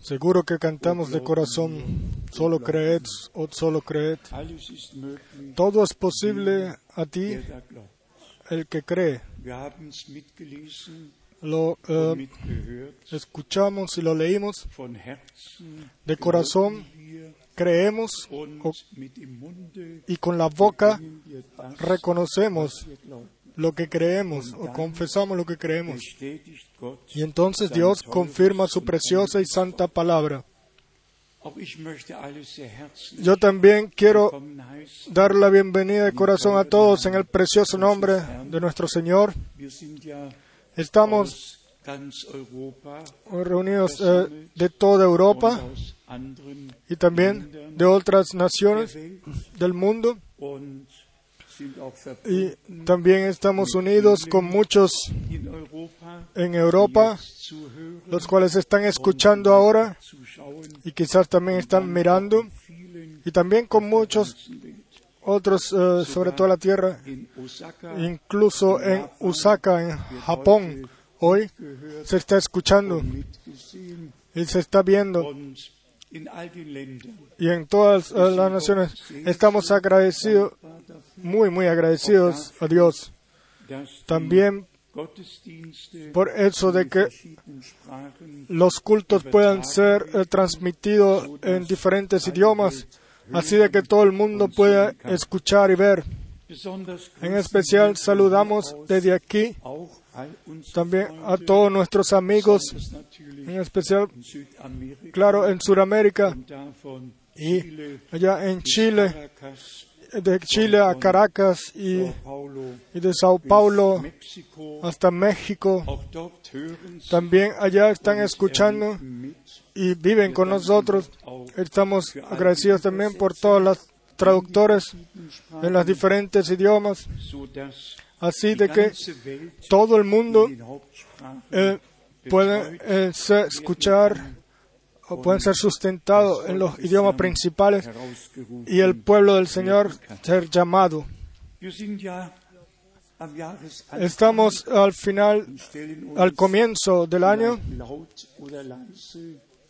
Seguro que cantamos de corazón, solo creed o solo creed. Todo es posible a ti, el que cree. Lo eh, escuchamos y lo leímos. De corazón, creemos y con la boca reconocemos lo que creemos o confesamos lo que creemos. Y entonces Dios confirma su preciosa y santa palabra. Yo también quiero dar la bienvenida de corazón a todos en el precioso nombre de nuestro Señor. Estamos reunidos eh, de toda Europa y también de otras naciones del mundo. Y también estamos unidos con muchos en Europa, los cuales están escuchando ahora y quizás también están mirando, y también con muchos otros eh, sobre toda la tierra, incluso en Osaka, en Japón, hoy se está escuchando y se está viendo. Y en todas las naciones estamos agradecidos, muy, muy agradecidos a Dios. También por eso de que los cultos puedan ser eh, transmitidos en diferentes idiomas así de que todo el mundo pueda escuchar y ver. En especial saludamos desde aquí también a todos nuestros amigos, en especial, claro, en Sudamérica y allá en Chile, de Chile a Caracas y, y de Sao Paulo hasta México. También allá están escuchando y viven con nosotros. Estamos agradecidos también por todos los traductores en los diferentes idiomas, así de que todo el mundo eh, puede eh, escuchar o pueden ser sustentados en los idiomas principales y el pueblo del Señor ser llamado. Estamos al final, al comienzo del año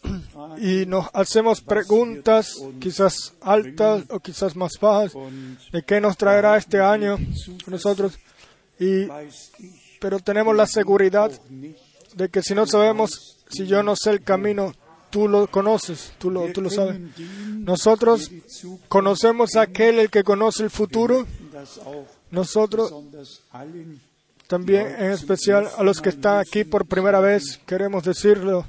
y nos hacemos preguntas, quizás altas o quizás más bajas, de qué nos traerá este año nosotros. Y, pero tenemos la seguridad de que si no sabemos, si yo no sé el camino, tú lo conoces, tú lo, tú lo sabes. Nosotros conocemos a aquel el que conoce el futuro. Nosotros también, en especial a los que están aquí por primera vez, queremos decirlo.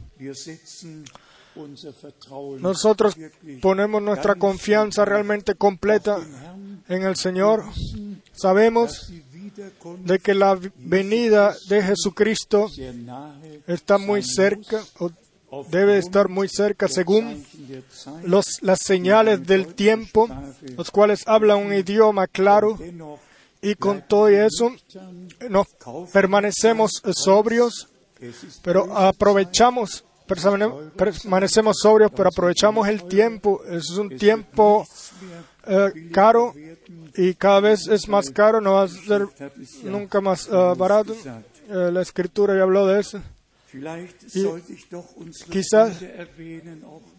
Nosotros ponemos nuestra confianza realmente completa en el Señor. Sabemos de que la venida de Jesucristo está muy cerca o debe estar muy cerca según los, las señales del tiempo, los cuales hablan un idioma claro. Y con todo eso nos permanecemos sobrios, pero aprovechamos permanecemos sobrios, pero aprovechamos el tiempo. Es un tiempo eh, caro y cada vez es más caro, no va a ser nunca más eh, barato. Eh, la escritura ya habló de eso. Y quizás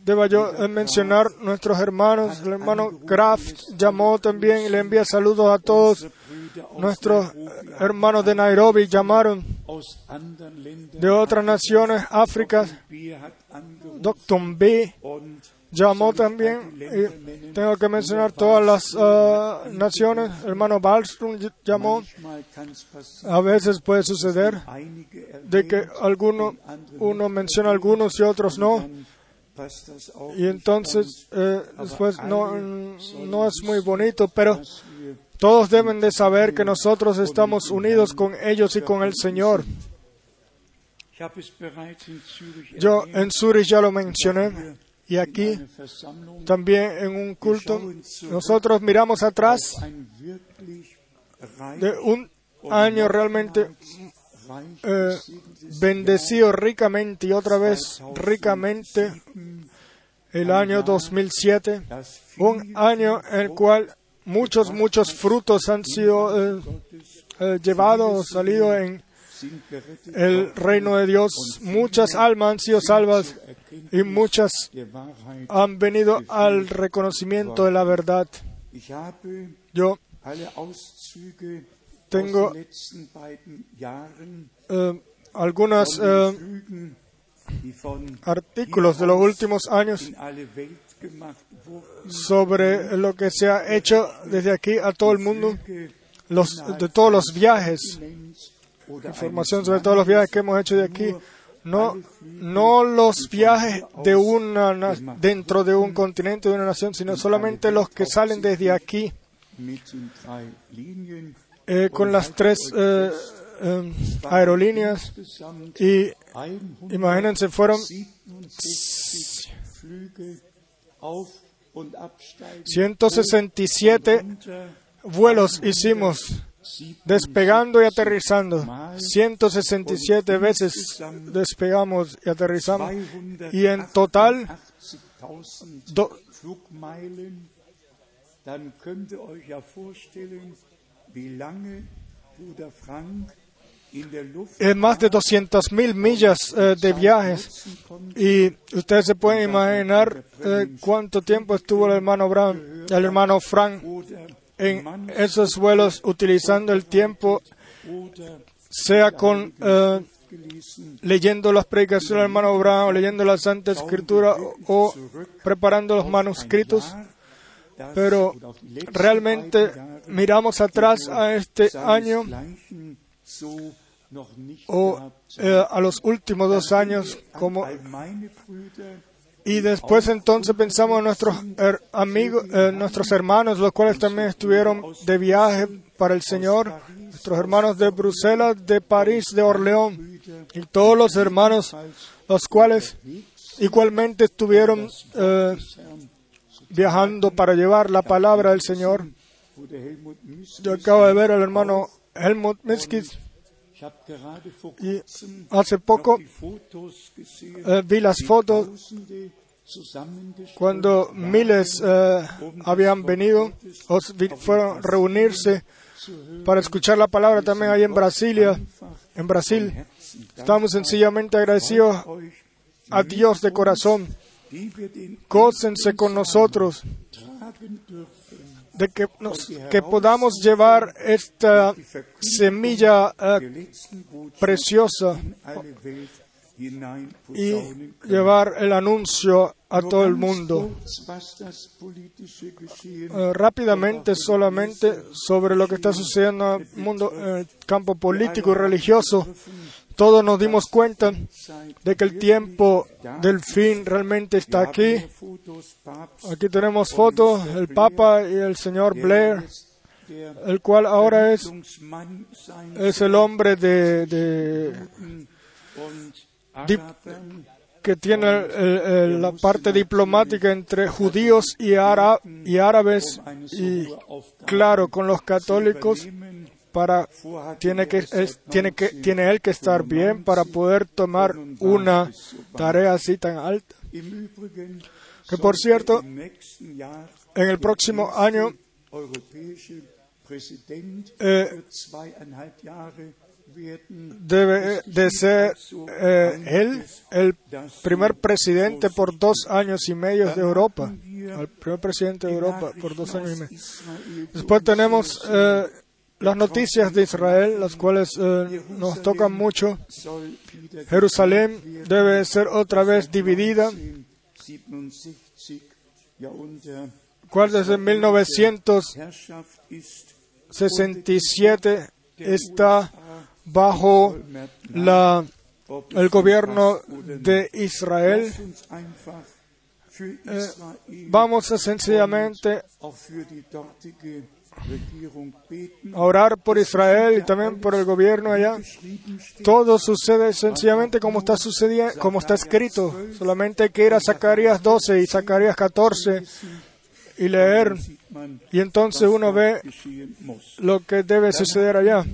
deba yo mencionar nuestros hermanos. El hermano Kraft llamó también y le envía saludos a todos. Nuestros hermanos de Nairobi llamaron de otras naciones, África. Doctor B llamó también, tengo que mencionar todas las uh, naciones, hermano Balstrom llamó, a veces puede suceder de que alguno, uno menciona algunos y otros no, y entonces eh, después no, no es muy bonito, pero todos deben de saber que nosotros estamos unidos con ellos y con el Señor. Yo en Zurich ya lo mencioné y aquí también en un culto nosotros miramos atrás de un año realmente eh, bendecido ricamente y otra vez ricamente el año 2007, un año en el cual muchos, muchos frutos han sido eh, eh, llevados, salidos en el reino de Dios. Muchas almas han sido salvas y muchas han venido al reconocimiento de la verdad. Yo tengo eh, algunos eh, artículos de los últimos años sobre lo que se ha hecho desde aquí a todo el mundo, los, de todos los viajes, información sobre todos los viajes que hemos hecho de aquí, no, no los viajes de una, dentro de un continente, de una nación, sino solamente los que salen desde aquí. Eh, con las tres eh, eh, aerolíneas y imagínense, fueron 167 vuelos hicimos despegando y aterrizando. 167 veces despegamos y aterrizamos. Y en total, dann könnt ihr euch ja vorstellen, wie lange Bruder Frank en más de 200.000 millas eh, de viajes. Y ustedes se pueden imaginar eh, cuánto tiempo estuvo el hermano Brown, el hermano Frank en esos vuelos utilizando el tiempo, sea con eh, leyendo las predicaciones del hermano Brown, leyendo la Santa Escritura o preparando los manuscritos. Pero realmente miramos atrás a este año o eh, a los últimos dos años como y después entonces pensamos en nuestros amigos, eh, nuestros hermanos, los cuales también estuvieron de viaje para el Señor, nuestros hermanos de Bruselas, de París, de Orleón, y todos los hermanos, los cuales igualmente estuvieron eh, viajando para llevar la palabra del Señor. Yo acabo de ver al hermano Helmut Miskis y hace poco eh, vi las fotos cuando miles eh, habían venido o fueron reunirse para escuchar la palabra también ahí en Brasilia, en Brasil. Estamos sencillamente agradecidos a Dios de corazón. Gócense con nosotros de que, que podamos llevar esta semilla eh, preciosa y llevar el anuncio a todo el mundo. Eh, rápidamente, solamente sobre lo que está sucediendo en el mundo, en el campo político y religioso todos nos dimos cuenta de que el tiempo del fin realmente está aquí. Aquí tenemos fotos del Papa y el señor Blair, el cual ahora es, es el hombre de, que tiene la parte diplomática entre judíos y árabes y claro con los católicos para tiene que tiene que tiene él que estar bien para poder tomar una tarea así tan alta. Que por cierto, en el próximo año eh, debe de ser eh, él el primer presidente por dos años y medio de Europa, el primer presidente de Europa por dos años y medio. Después tenemos eh, las noticias de Israel, las cuales eh, nos tocan mucho. Jerusalén debe ser otra vez dividida, cual desde 1967 está bajo la, el gobierno de Israel. Eh, vamos a sencillamente orar por Israel y también por el gobierno allá. Todo sucede sencillamente como está sucediendo, como está escrito. Solamente hay que ir a Zacarías 12 y Zacarías 14 y leer. Y entonces uno ve lo que debe suceder allá.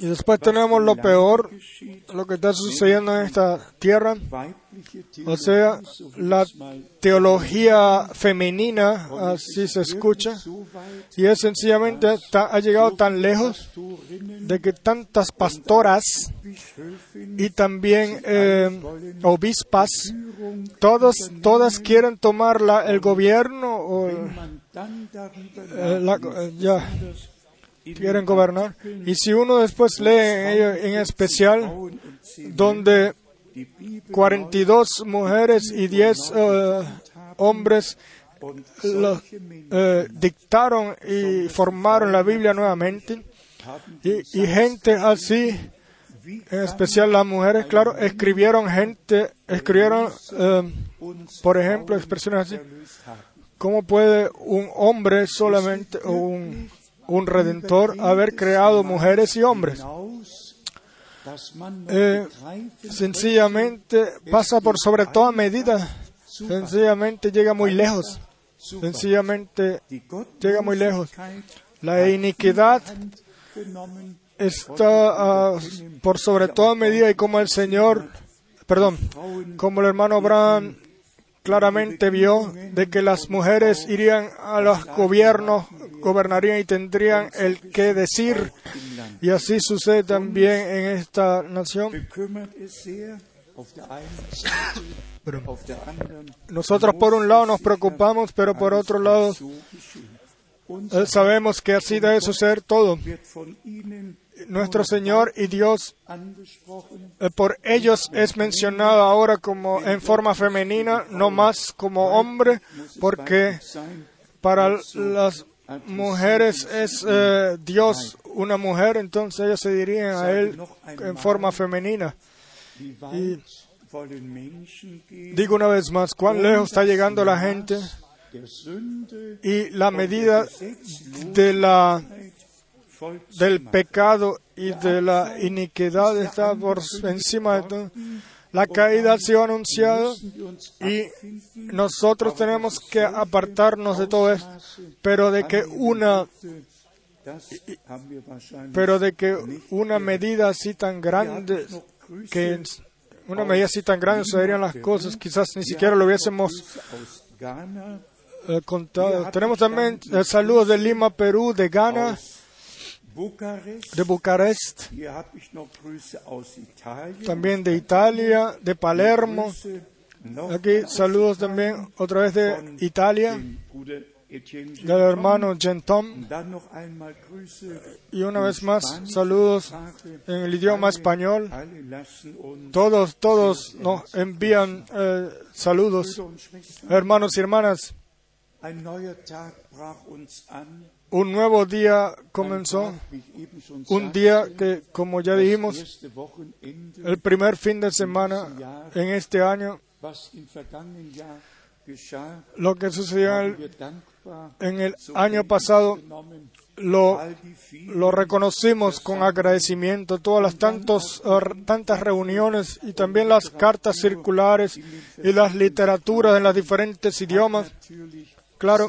Y después tenemos lo peor, lo que está sucediendo en esta tierra, o sea, la teología femenina, así se escucha, y es sencillamente, ha llegado tan lejos de que tantas pastoras y también eh, obispas, todos, todas quieren tomar la- el gobierno o eh, la- ya quieren gobernar. Y si uno después lee en, especial donde die Bibel 42 mujeres y 10 eh, hombres lo- eh, dictaron y formaron la Biblia nuevamente. Y, y gente así, en especial las mujeres, claro, escribieron gente, escribieron, eh, por ejemplo, expresiones así. ¿Cómo puede un hombre solamente, o un, un redentor, haber creado mujeres y hombres? Eh, sencillamente pasa por sobre toda medida, sencillamente llega muy lejos, sencillamente llega muy lejos. La iniquidad está ah, por sobre toda medida y como el Señor, perdón, como el hermano Abraham claramente vio de que las mujeres irían a los gobiernos, gobernarían y tendrían el que decir. Y así sucede también en esta nación. Nosotros por un lado nos preocupamos, pero por otro lado sabemos que así debe suceder todo. Nuestro Señor y Dios Eh, Por ellos es mencionado ahora como en forma femenina, no más como hombre, porque para las mujeres es eh, Dios una mujer, entonces ellos se dirían a Él en forma femenina. Digo una vez más, cuán lejos está llegando la gente y la medida de la, del pecado y de la iniquidad está por encima de todo. La caída ha sido anunciada y nosotros tenemos que apartarnos de todo esto, pero de que una, pero de que una medida así tan grande, que una medida así tan grande sucederían las cosas, quizás ni siquiera lo hubiésemos eh, contado. Tenemos también eh, saludos de Lima, Perú, de Ghana, de Bucarest, también de Italia, de Palermo. Aquí saludos también otra vez de Italia, del hermano Gentom. Y una vez más, saludos en el idioma español. Todos, todos nos envían eh, saludos. Hermanos y hermanas, un nuevo día comenzó. Un día que, como ya dijimos, el primer fin de semana en este año, lo que sucedió en el, en año pasado, lo, reconocimos con agradecimiento, todas las tantos, eh, tantas reuniones y también las cartas circulares y las literaturas en los diferentes idiomas, claro,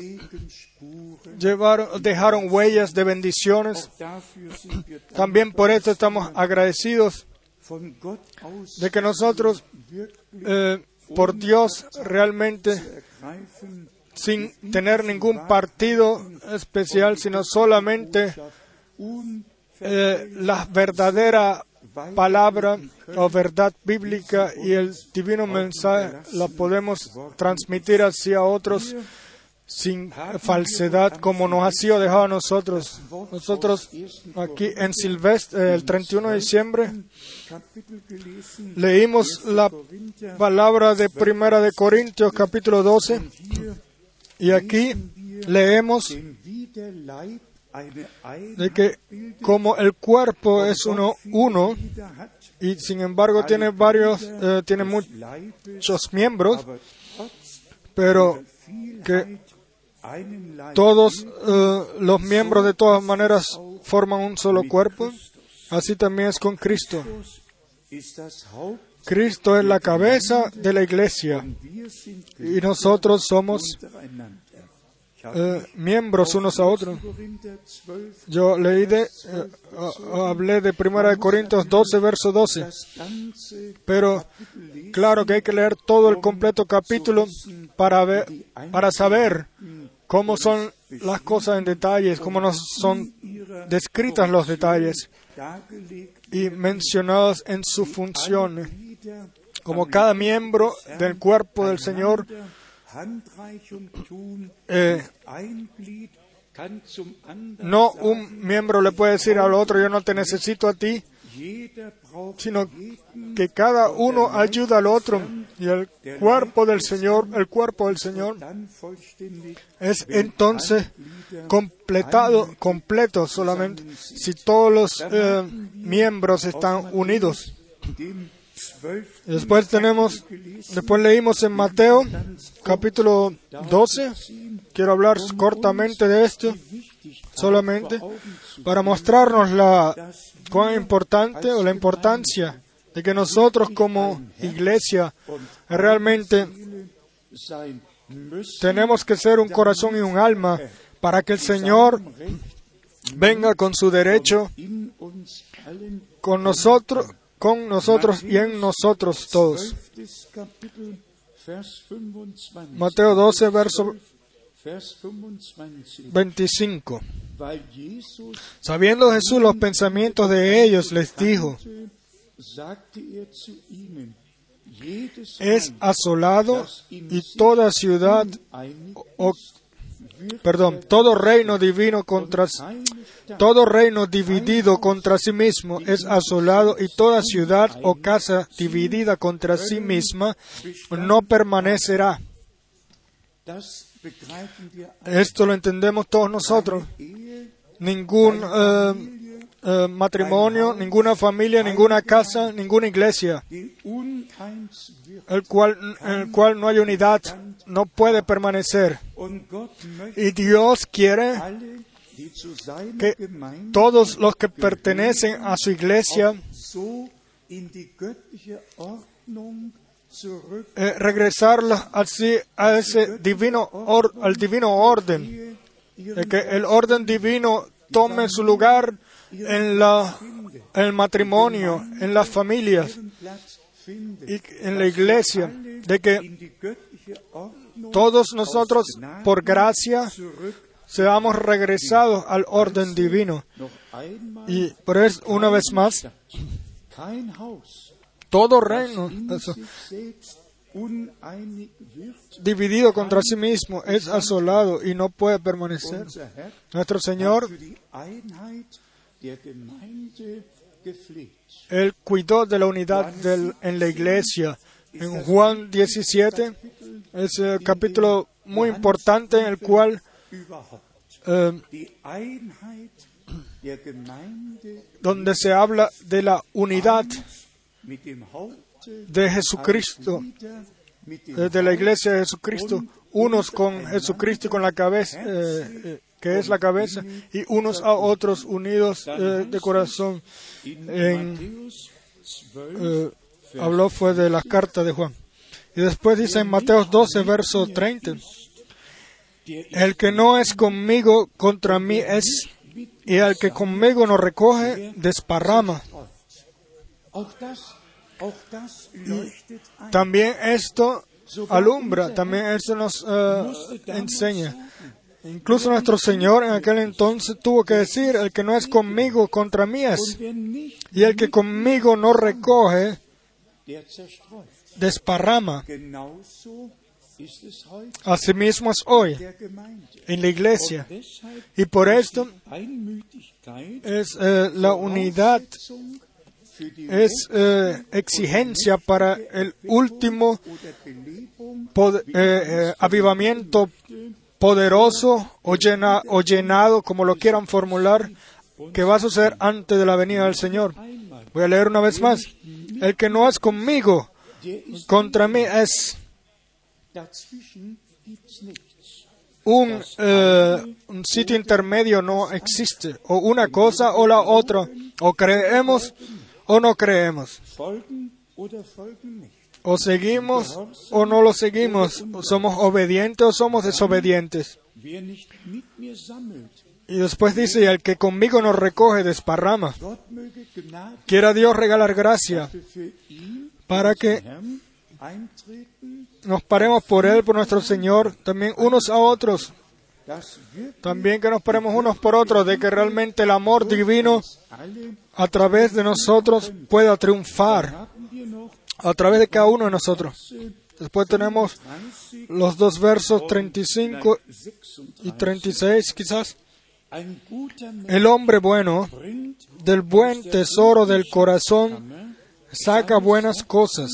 llevaron, dejaron huellas de bendiciones. También por esto estamos agradecidos de que nosotros, eh, por Dios, realmente, sin tener ningún partido especial, sino solamente eh, la verdadera palabra o verdad bíblica y el divino mensaje la podemos transmitir hacia otros sin falsedad como nos ha sido dejado a nosotros. Nosotros aquí en Silvestre, el 31 de diciembre, leímos la palabra de Primera de Corintios capítulo 12 y aquí leemos de que como el cuerpo es uno, uno y sin embargo tiene varios, eh, tiene muchos miembros, pero Leib todos eh, los miembros de todas maneras forman un solo cuerpo. Así también es con Cristo. Cristo es la cabeza de la iglesia y nosotros somos eh, miembros unos a otros. Korinther 12, Yo leí de, eh, hablé de 1 de Corintios 12, verso 12. das ganze Pero claro que hay que leer todo el completo capítulo para ver, para saber cómo son las cosas en detalles, cómo nos son descritas los detalles y mencionados en su función, como cada miembro del cuerpo del Señor eh, no un miembro le puede decir al otro yo no te necesito a ti, sino que cada uno ayuda al otro y el cuerpo del Señor, el cuerpo del Señor es entonces completado, completo solamente si todos los eh, miembros están unidos. Después tenemos, después leímos en Mateo capítulo 12. Quiero hablar cortamente de esto, solamente para mostrarnos la cuán importante o la importancia de que nosotros como iglesia realmente tenemos que ser un corazón y un alma para que el Señor venga con su derecho con nosotros, con nosotros y en nosotros todos. 12. Kapitel, Vers 25. Mateo 12, verso Vers 25. 25. Weil Jesus Sabiendo Jesús los pensamientos de ellos, les dijo, es asolado y toda ciudad, o, perdón, todo reino divino contra, todo reino dividido contra sí mismo es asolado y toda ciudad o casa dividida contra sí misma no permanecerá. Esto lo entendemos todos nosotros. Ningún eh, eh, matrimonio, ninguna familia, ninguna casa, ninguna iglesia, el cual, el cual no hay unidad, no puede permanecer. Y Dios quiere que todos los que pertenecen a su iglesia eh, así a ese divino al divino orden, de que el orden divino tome su lugar en la el matrimonio, en las familias y en la iglesia, de que todos nosotros por gracia seamos regresados al orden divino. Y por eso, una vez más, todo reino eso, dividido contra sí mismo es asolado y no puede permanecer. Nuestro Señor. Él cuidó de la unidad del- en la iglesia. En Juan 17 es el capítulo muy importante en el cual eh, donde se habla de la unidad de Jesucristo, eh, de la iglesia de Jesucristo, unos con Jesucristo y con la cabeza, eh, eh, que es la cabeza, y unos a otros unidos de corazón. in En, Matthäus 12, habló fue de las cartas de Juan. Y después dice en Mateo 12, verso 30, der el que no es conmigo contra mí es, y el que conmigo no recoge, desparrama. También esto alumbra, también esto nos eh, enseña. Incluso nuestro Señor en aquel entonces tuvo que decir, el que no es conmigo contra mí es, y el que conmigo no recoge, desparrama. Asimismo es hoy en la iglesia. Y por esto es eh, la unidad, es eh, exigencia para el último eh, eh, avivamiento poderoso o, llena- o llenado, como lo quieran formular, que va a suceder antes de la venida del Señor. Voy a leer una vez más. El que no es conmigo, contra mí es un sitio intermedio, no existe. O una cosa o la otra. O creemos o no creemos. O seguimos o no lo seguimos. Somos obedientes o somos desobedientes. Y después dice, el que conmigo nos recoge, desparrama. Quiera Dios regalar gracia para que nos paremos por Él, por nuestro Señor, también unos a otros, también que nos paremos unos por otros, de que realmente el amor divino a través de nosotros pueda triunfar, a través de cada uno de nosotros. Después tenemos 30, los dos versos 35 36. y 36 quizás. El hombre bueno del buen tesoro del corazón saca buenas cosas,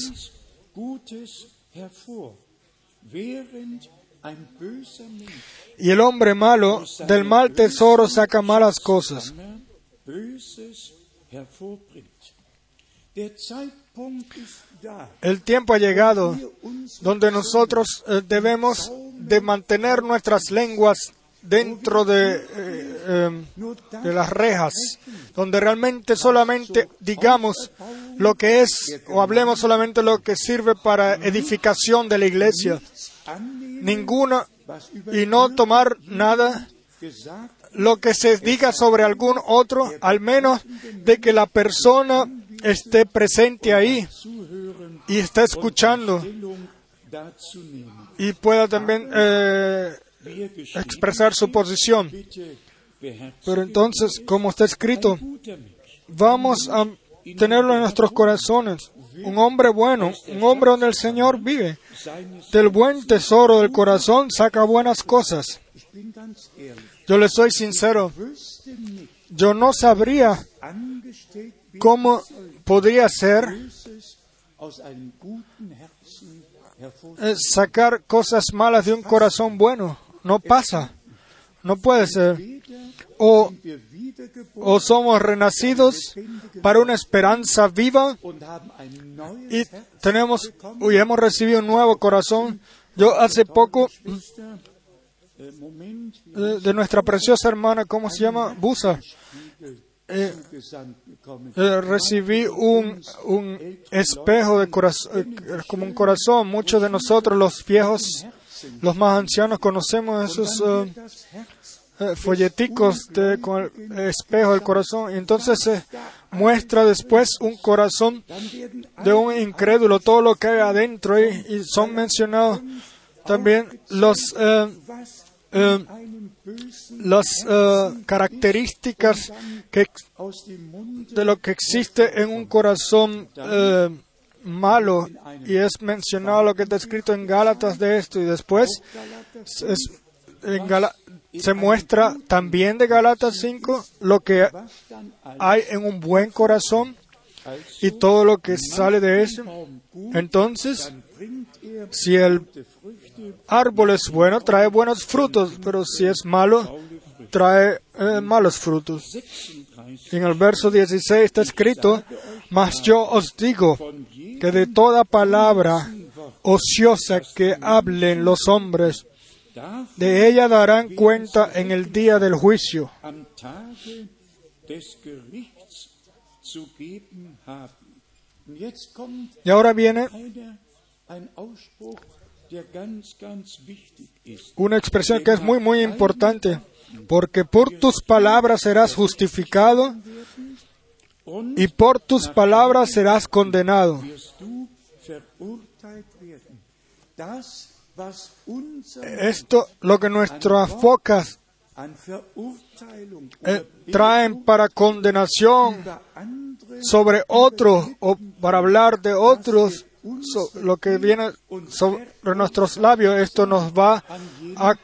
Y el hombre malo del mal tesoro saca malas cosas. El tiempo ha llegado donde nosotros eh, debemos de mantener nuestras lenguas dentro de, eh, nur de las rejas, donde realmente solamente digamos lo que es o hablemos solamente lo que sirve para edificación de la iglesia. Ninguna y no tomar nada lo que se diga sobre algún otro, al menos de que la persona esté presente ahí y esté escuchando y pueda también eh, expresar su posición. Pero entonces, como está escrito, vamos a tenerlo en nuestros corazones. Un hombre bueno, un hombre donde el Señor vive. Del buen tesoro del corazón saca buenas cosas. Yo le soy sincero, yo no sabría cómo podría ser eh, sacar cosas malas de un corazón bueno. No pasa. No puede ser. O, o somos renacidos para una esperanza viva y tenemos y hemos recibido un nuevo corazón. Yo hace poco eh, de nuestra preciosa hermana, ¿cómo se llama? Busa, eh, eh, recibí un, un espejo de corazón, como un corazón. Muchos de nosotros, los viejos, los más ancianos, conocemos esos eh, folleticos de, con el espejo del corazón. Y entonces se muestra después un corazón de un incrédulo, todo lo que hay adentro y, son mencionados también los, eh, eh, las eh, características que, de lo que existe en un corazón malo y es mencionado lo que está escrito en Gálatas de esto y después es- en se muestra también de Gálatas 5 lo que hay en un buen corazón y todo lo que sale de eso. Entonces, si el árbol es bueno, trae buenos frutos, pero si es malo, trae eh, malos frutos. 36 Y en el verso 16 está escrito, mas yo os digo que de toda palabra ociosa que hablen los hombres, de ella darán cuenta en el día del juicio. Y ahora viene una expresión que es muy, muy importante, porque por tus palabras serás justificado y por tus palabras serás condenado. Esto lo que nuestras Verurteilung eh, traen para condenación sobre otros o para hablar de otros, so- lo que viene sobre nuestros labios, esto nos va a,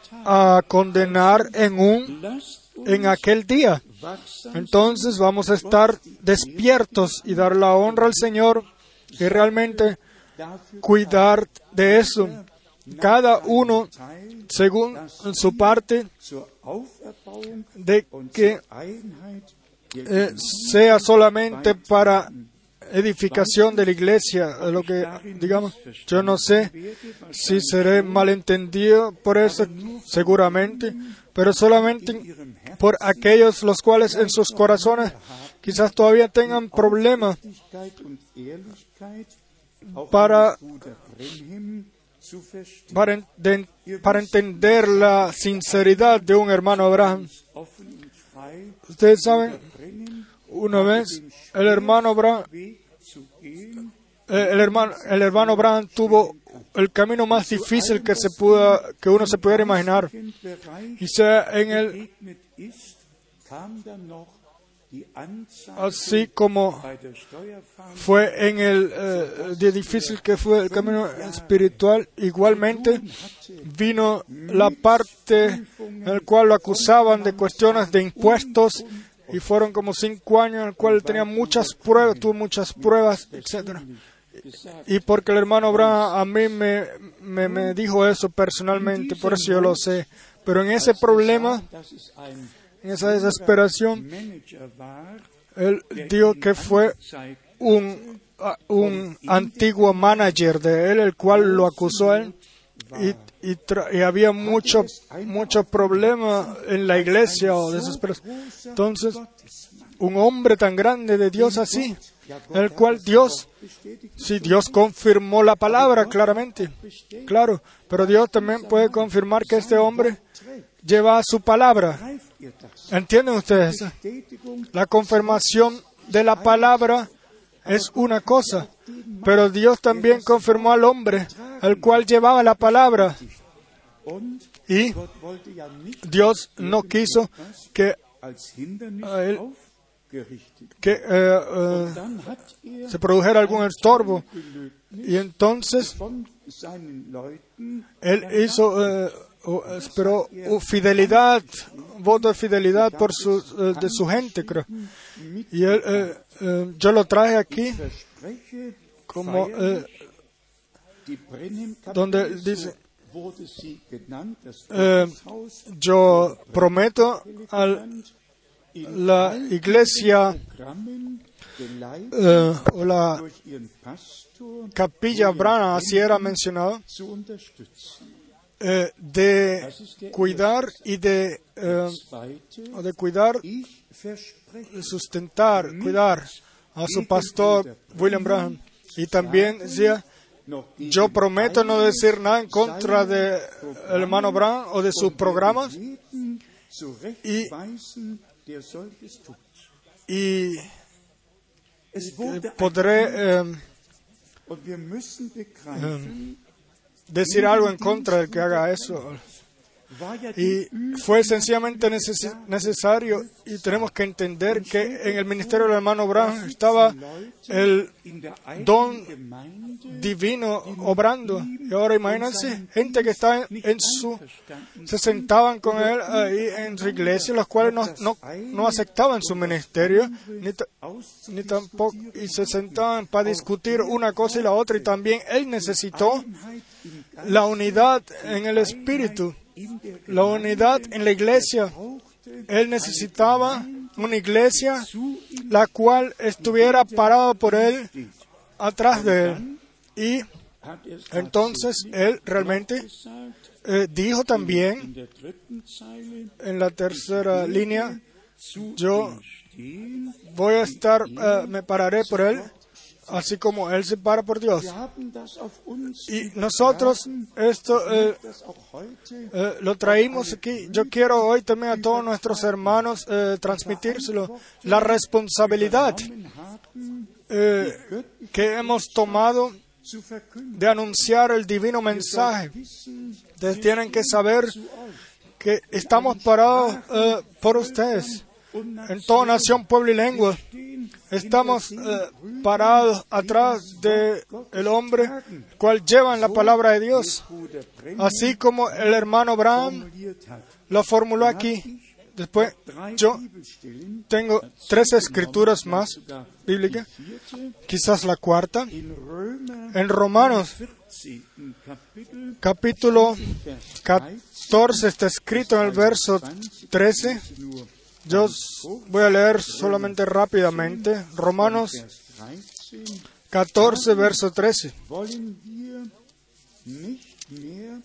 a condenar en un en aquel día. Entonces vamos a estar despiertos y dar la honra al Señor y realmente cuidar de eso. Cada uno según su parte de que eh, sea solamente para edificación de la iglesia, lo que digamos, yo no sé si seré malentendido por eso, seguramente, pero solamente por aquellos los cuales en sus corazones quizás todavía tengan problemas Para- para, para entender la sinceridad de un hermano Abraham. Ustedes saben, una vez el hermano Abraham, eh, el hermano, el hermano Abraham tuvo el camino más difícil que se pueda, que uno se pudiera imaginar. Y en el, así como fue en el eh, de difícil que fue el camino espiritual, igualmente vino la parte en la cual lo acusaban de cuestiones de impuestos y fueron como cinco años en el cual tenía muchas pruebas, tuvo muchas pruebas, etcétera. Y porque el hermano Abraham a mí me, me, me dijo eso personalmente, por eso yo lo sé. Pero en ese problema, en esa desesperación, él dijo que fue un, antiguo manager de él, el cual lo acusó a él. Y, había mucho, mucho problema en la iglesia o desesperación. Entonces, un hombre tan grande de Dios así, el cual Dios, si Dios confirmó la palabra claramente, claro, pero Dios también puede confirmar que este hombre lleva su palabra. ¿Entienden ustedes? La confirmación de la palabra es una cosa, pero Dios también confirmó al hombre, el cual llevaba la palabra. Y Dios no quiso que, él- eh, eh, se produjera algún estorbo. Y entonces él hizo, eh, o- esperó uh, fidelidad, voto de fidelidad por su, eh, de su gente, creo. Y él, eh, eh, yo lo traje aquí como eh, donde dice, eh, yo prometo a la iglesia eh, o la capilla Brana, así era mencionado. Eh, de cuidar y de, eh, de cuidar, sustentar, cuidar a su pastor William Branham. Y también decía, yo prometo no decir nada en contra de el hermano Branham o de sus programas y Es eh, podré eh, decir algo en contra del que haga eso. Y fue sencillamente neces- necesario y tenemos que entender que en el ministerio del hermano Branham estaba el don divino obrando. Y ahora imagínense, gente que está en, en su, se sentaban con él ahí en su iglesia, los cuales no, no, no aceptaban su ministerio, ni tampoco, y se sentaban para discutir una cosa y la otra, y también él necesitó la unidad en el espíritu, la unidad en la iglesia. Él necesitaba una iglesia la cual estuviera parada por él, atrás de él. Y entonces él realmente eh, dijo también en la tercera línea, yo voy a estar, eh, me pararé por él, así como él se para por Dios. Y nosotros esto eh, eh, lo traímos aquí. Yo quiero hoy también a todos nuestros hermanos eh, transmitírselo. La responsabilidad eh, que hemos tomado de anunciar el divino mensaje. Ustedes tienen que saber que estamos parados por ustedes. En toda nación, pueblo y lengua. Estamos eh, parados atrás de el hombre cual llevan la palabra de Dios. Así como el hermano hat. lo formuló aquí. Después, yo tengo tres escrituras más bíblicas, quizás la cuarta. En Romanos 14. Kapitel, capítulo Vers 14 está escrito en el verso 13. Yo voy a leer solamente rápidamente. Romanos Vers 13. 14, verso 13. Wollen wir nicht mehr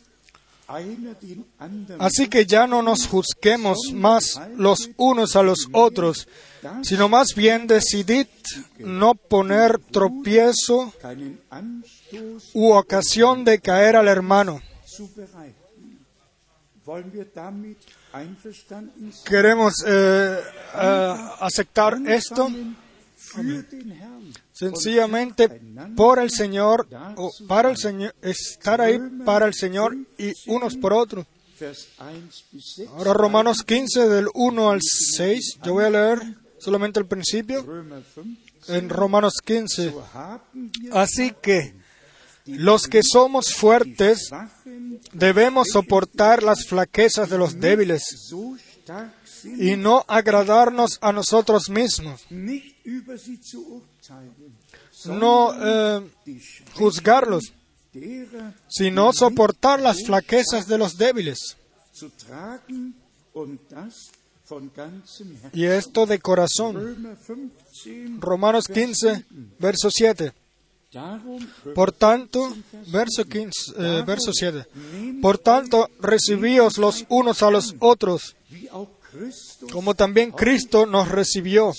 einer den anderen Así que ya no nos juzguemos más los unos a los otros, sino más bien decidid no poner tropiezo u ocasión de caer al hermano. Queremos eh, eh, aceptar esto sencillamente por el Señor, o para el Señor, estar ahí para el Señor y unos por otros. Vers 1 bis 6. Ahora Romanos 15 del 1 al 6, yo voy a leer solamente el principio Römer 5. en Romanos 15. So haben wir Así que los que somos fuertes debemos soportar las flaquezas de los débiles y no agradarnos a nosotros mismos, no eh, juzgarlos, sino soportar las flaquezas de los débiles. Y esto de corazón. Römer 15. Romanos 15, verso 7. Por tanto, verso, 15, eh, verso 7. Por tanto, recibíos los unos a los otros, como también Cristo nos recibió,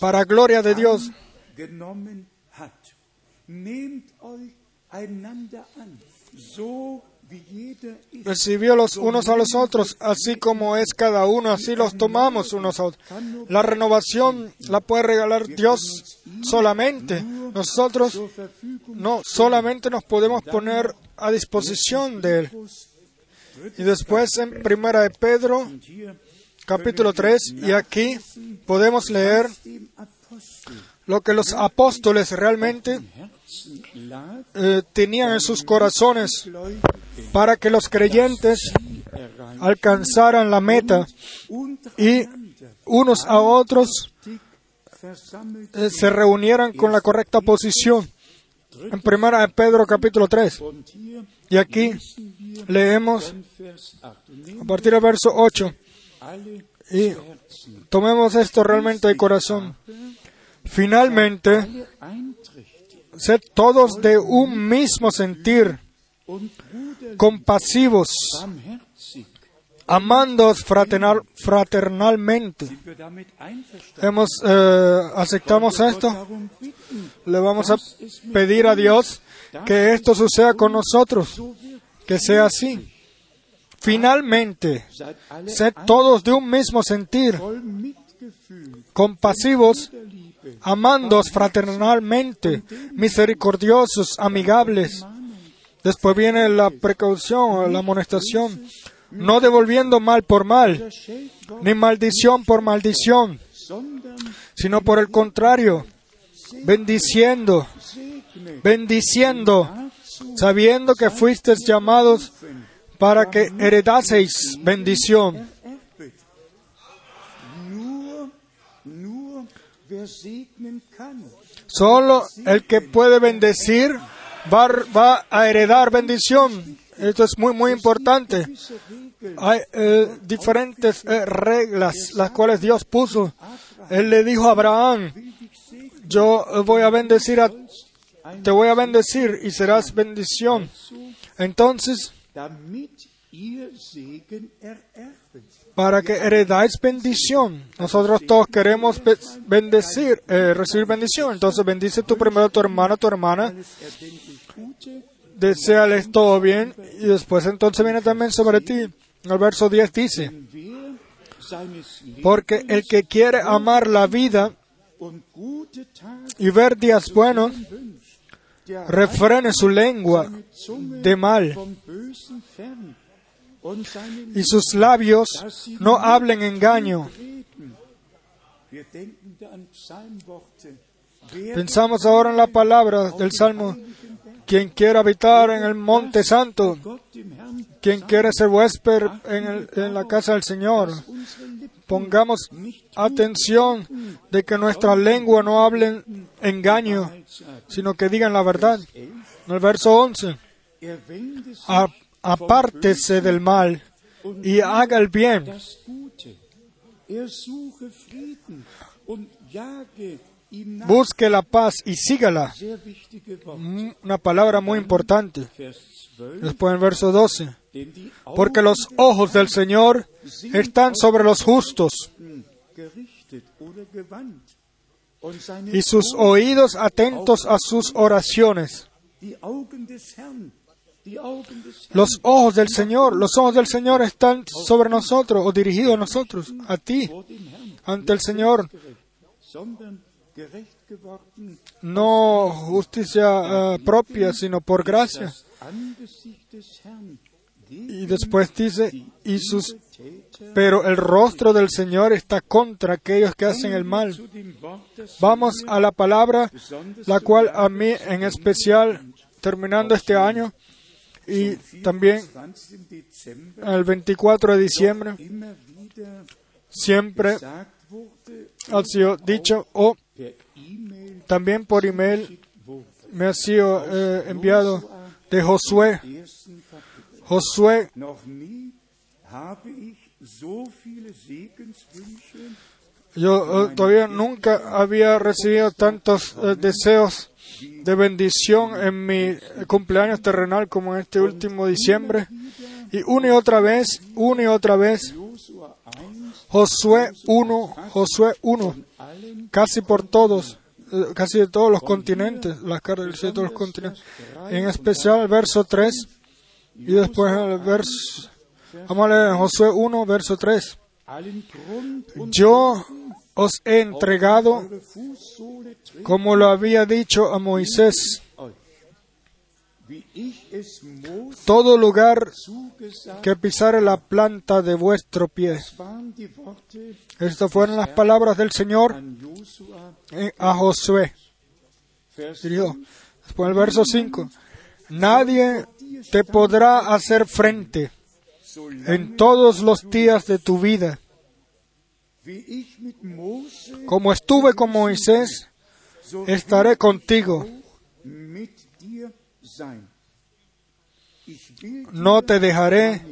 para gloria de Dios. Recibió los unos a los otros, así como es cada uno, así los tomamos unos a otros. La renovación la puede regalar Dios solamente. Nosotros no solamente nos podemos poner a disposición de Él. Y después en Primera de Pedro, capítulo 3, y aquí podemos leer lo que los apóstoles realmente eh, tenían en sus corazones para que los creyentes alcanzaran la meta y unos a otros eh, se reunieran con la correcta posición. En Primera Pedro capítulo 3. und hier Y aquí leemos von Vers 8. a partir del verso 8 alle y tomemos esto realmente de corazón. Finalmente, sed todos de un mismo sentir, compasivos, amándoos fraternal- fraternalmente. Hemos, eh, aceptamos esto. Le vamos a pedir a Dios que esto suceda con nosotros, que sea así. Finalmente, sed todos de un mismo sentir, compasivos, amándoos fraternalmente, misericordiosos, amigables. Después viene la precaución, la amonestación, no devolviendo mal por mal, ni maldición por maldición, sino por el contrario, bendiciendo, bendiciendo, sabiendo que fuisteis llamados para que heredaseis bendición. Solo el que puede bendecir va, a heredar bendición. Esto es muy, muy importante. Hay eh, diferentes eh, reglas las cuales Dios puso. Él le dijo a Abraham, yo voy a bendecir a, te voy a bendecir y serás bendición. Entonces, para que heredáis bendición. Nosotros todos queremos be- bendecir, eh, recibir bendición. Entonces bendice tú primero a tu hermano, a tu hermana, deseales todo bien y después entonces viene también sobre ti. El verso 10 dice, porque el que quiere amar la vida y ver días buenos, refrene su lengua de mal y sus labios no hablen engaño. Pensamos ahora en la palabra del Salmo, quien quiere habitar en el monte santo, quien quiere ser huésped en, la casa del Señor. Pongamos atención de que nuestra lengua no hablen engaño, sino que digan la verdad. En el verso 11, er wende sich "A- apártese del mal y haga el bien. Er. Busque la paz y sígala. Mm, Una palabra muy importante. Vers 12. Después en verso 12. Denn die Porque los ojos del Señor están sobre los justos y sus oídos atentos a sus oraciones. Los ojos del Señor, los ojos del Señor están sobre nosotros o dirigidos a nosotros, a ti, ante el Señor. No justicia eh, propia, sino por gracia. Y después dice, y pero el rostro del Señor está contra aquellos que hacen el mal. Vamos a la palabra, la cual a mí en especial, terminando este año y también 20. Dezember el 24 de diciembre, siempre ha sido dicho, o también por email me ha sido eh, enviado de Josué. Josué, yo eh, todavía nunca había recibido tantos eh, deseos de bendición en mi cumpleaños terrenal como en este último diciembre. Y una y otra vez, una y otra vez, Josua 1 Josué 1, Josué 1, allen casi por todos, eh, casi de todos los continentes, las cielo de todos los continentes. En especial el verso 3 y después el verso, vamos a leer Josué 1, verso 3. allen Grund und Yo os he entregado, como lo había dicho a Moisés, todo lugar que pisare la planta de vuestro pie. Estas fueron las palabras del Señor eh, a Josué. Dirigió. Después el verso 5. Nadie te podrá hacer frente en todos los días de tu vida. Como estuve con Moisés, estaré contigo. No te dejaré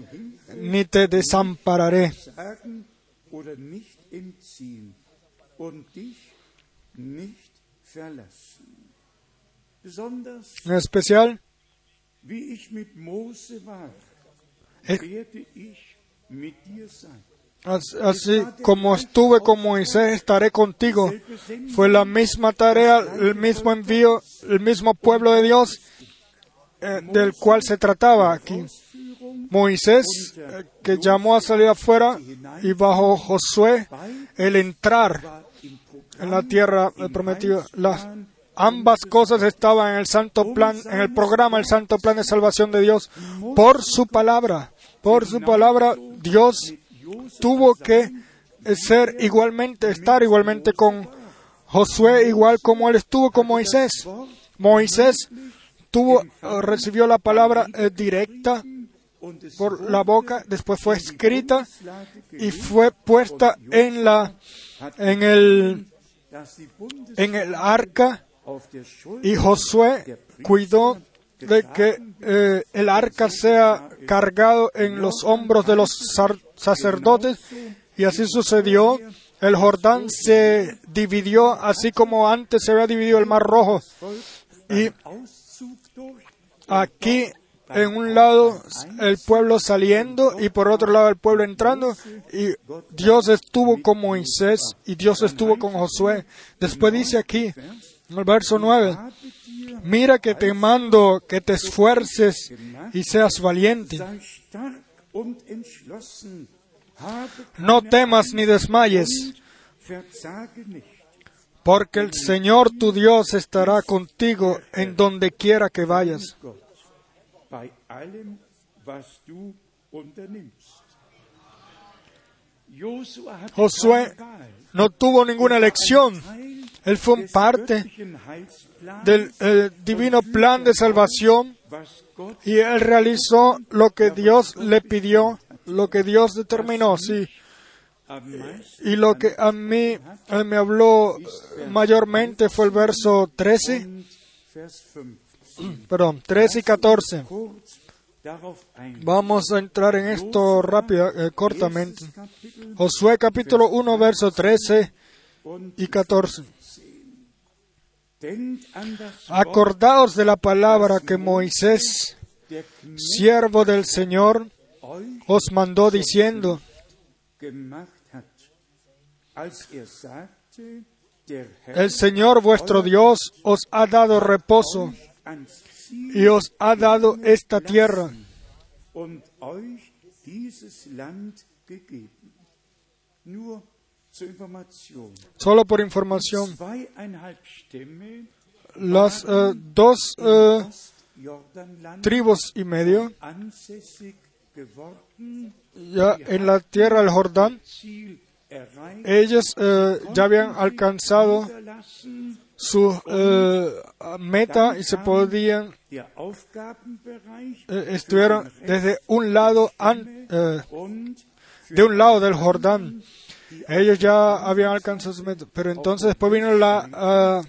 ni te desampararé. En especial, así como estuve con Moisés, estaré contigo. Fue la misma tarea, el mismo envío, el mismo pueblo de Dios eh, del cual se trataba aquí. Moisés, eh, que llamó a salir afuera, y bajo Josué, el entrar en la tierra eh, prometida. Las, ambas cosas estaban en el santo plan, en el programa, el santo plan de salvación de Dios. Por su palabra, por su palabra, Dios tuvo que ser igualmente, estar igualmente con Josué, igual como él estuvo con Moisés. Moisés tuvo, eh, recibió la palabra eh, directa por la boca, después fue escrita y fue puesta en la en el en el arca y Josué cuidó de que eh, el arca sea cargado en los hombros de los sacerdotes y así sucedió. El Jordán se dividió así como antes se había dividido el Mar Rojo y aquí en un lado el pueblo saliendo y por otro lado el pueblo entrando y Dios estuvo con Moisés y Dios estuvo con Josué. Después dice aquí en el verso 9, habe dir mira que te mando que te esfuerces y seas valiente. No temas ni desmayes, porque el Señor tu Dios estará contigo en donde quiera que vayas. Josué no tuvo ninguna elección. Él fue parte del eh, divino plan de salvación y él realizó lo que Dios le pidió, lo que Dios determinó, sí. Y lo que a mí me habló mayormente fue el verso 13, und Vers 15. perdón, 13 y 14. Kurz darauf ein. Vamos a entrar en esto rápido, eh, cortamente. Josué capítulo 1, verso 13 und y 14. Acordaos de la palabra que Moisés, siervo del Señor, os mandó diciendo, el Señor vuestro Dios os ha dado reposo y os ha dado esta tierra. Solo por información, las eh, dos eh, tribus y medio, ya en la tierra del Jordán, ellos eh, ya habían alcanzado su eh, meta y se podían, eh, estuvieron desde un lado, an- de un lado del Jordán. Ellos ya habían alcanzado su meta, pero entonces después vino la, ah,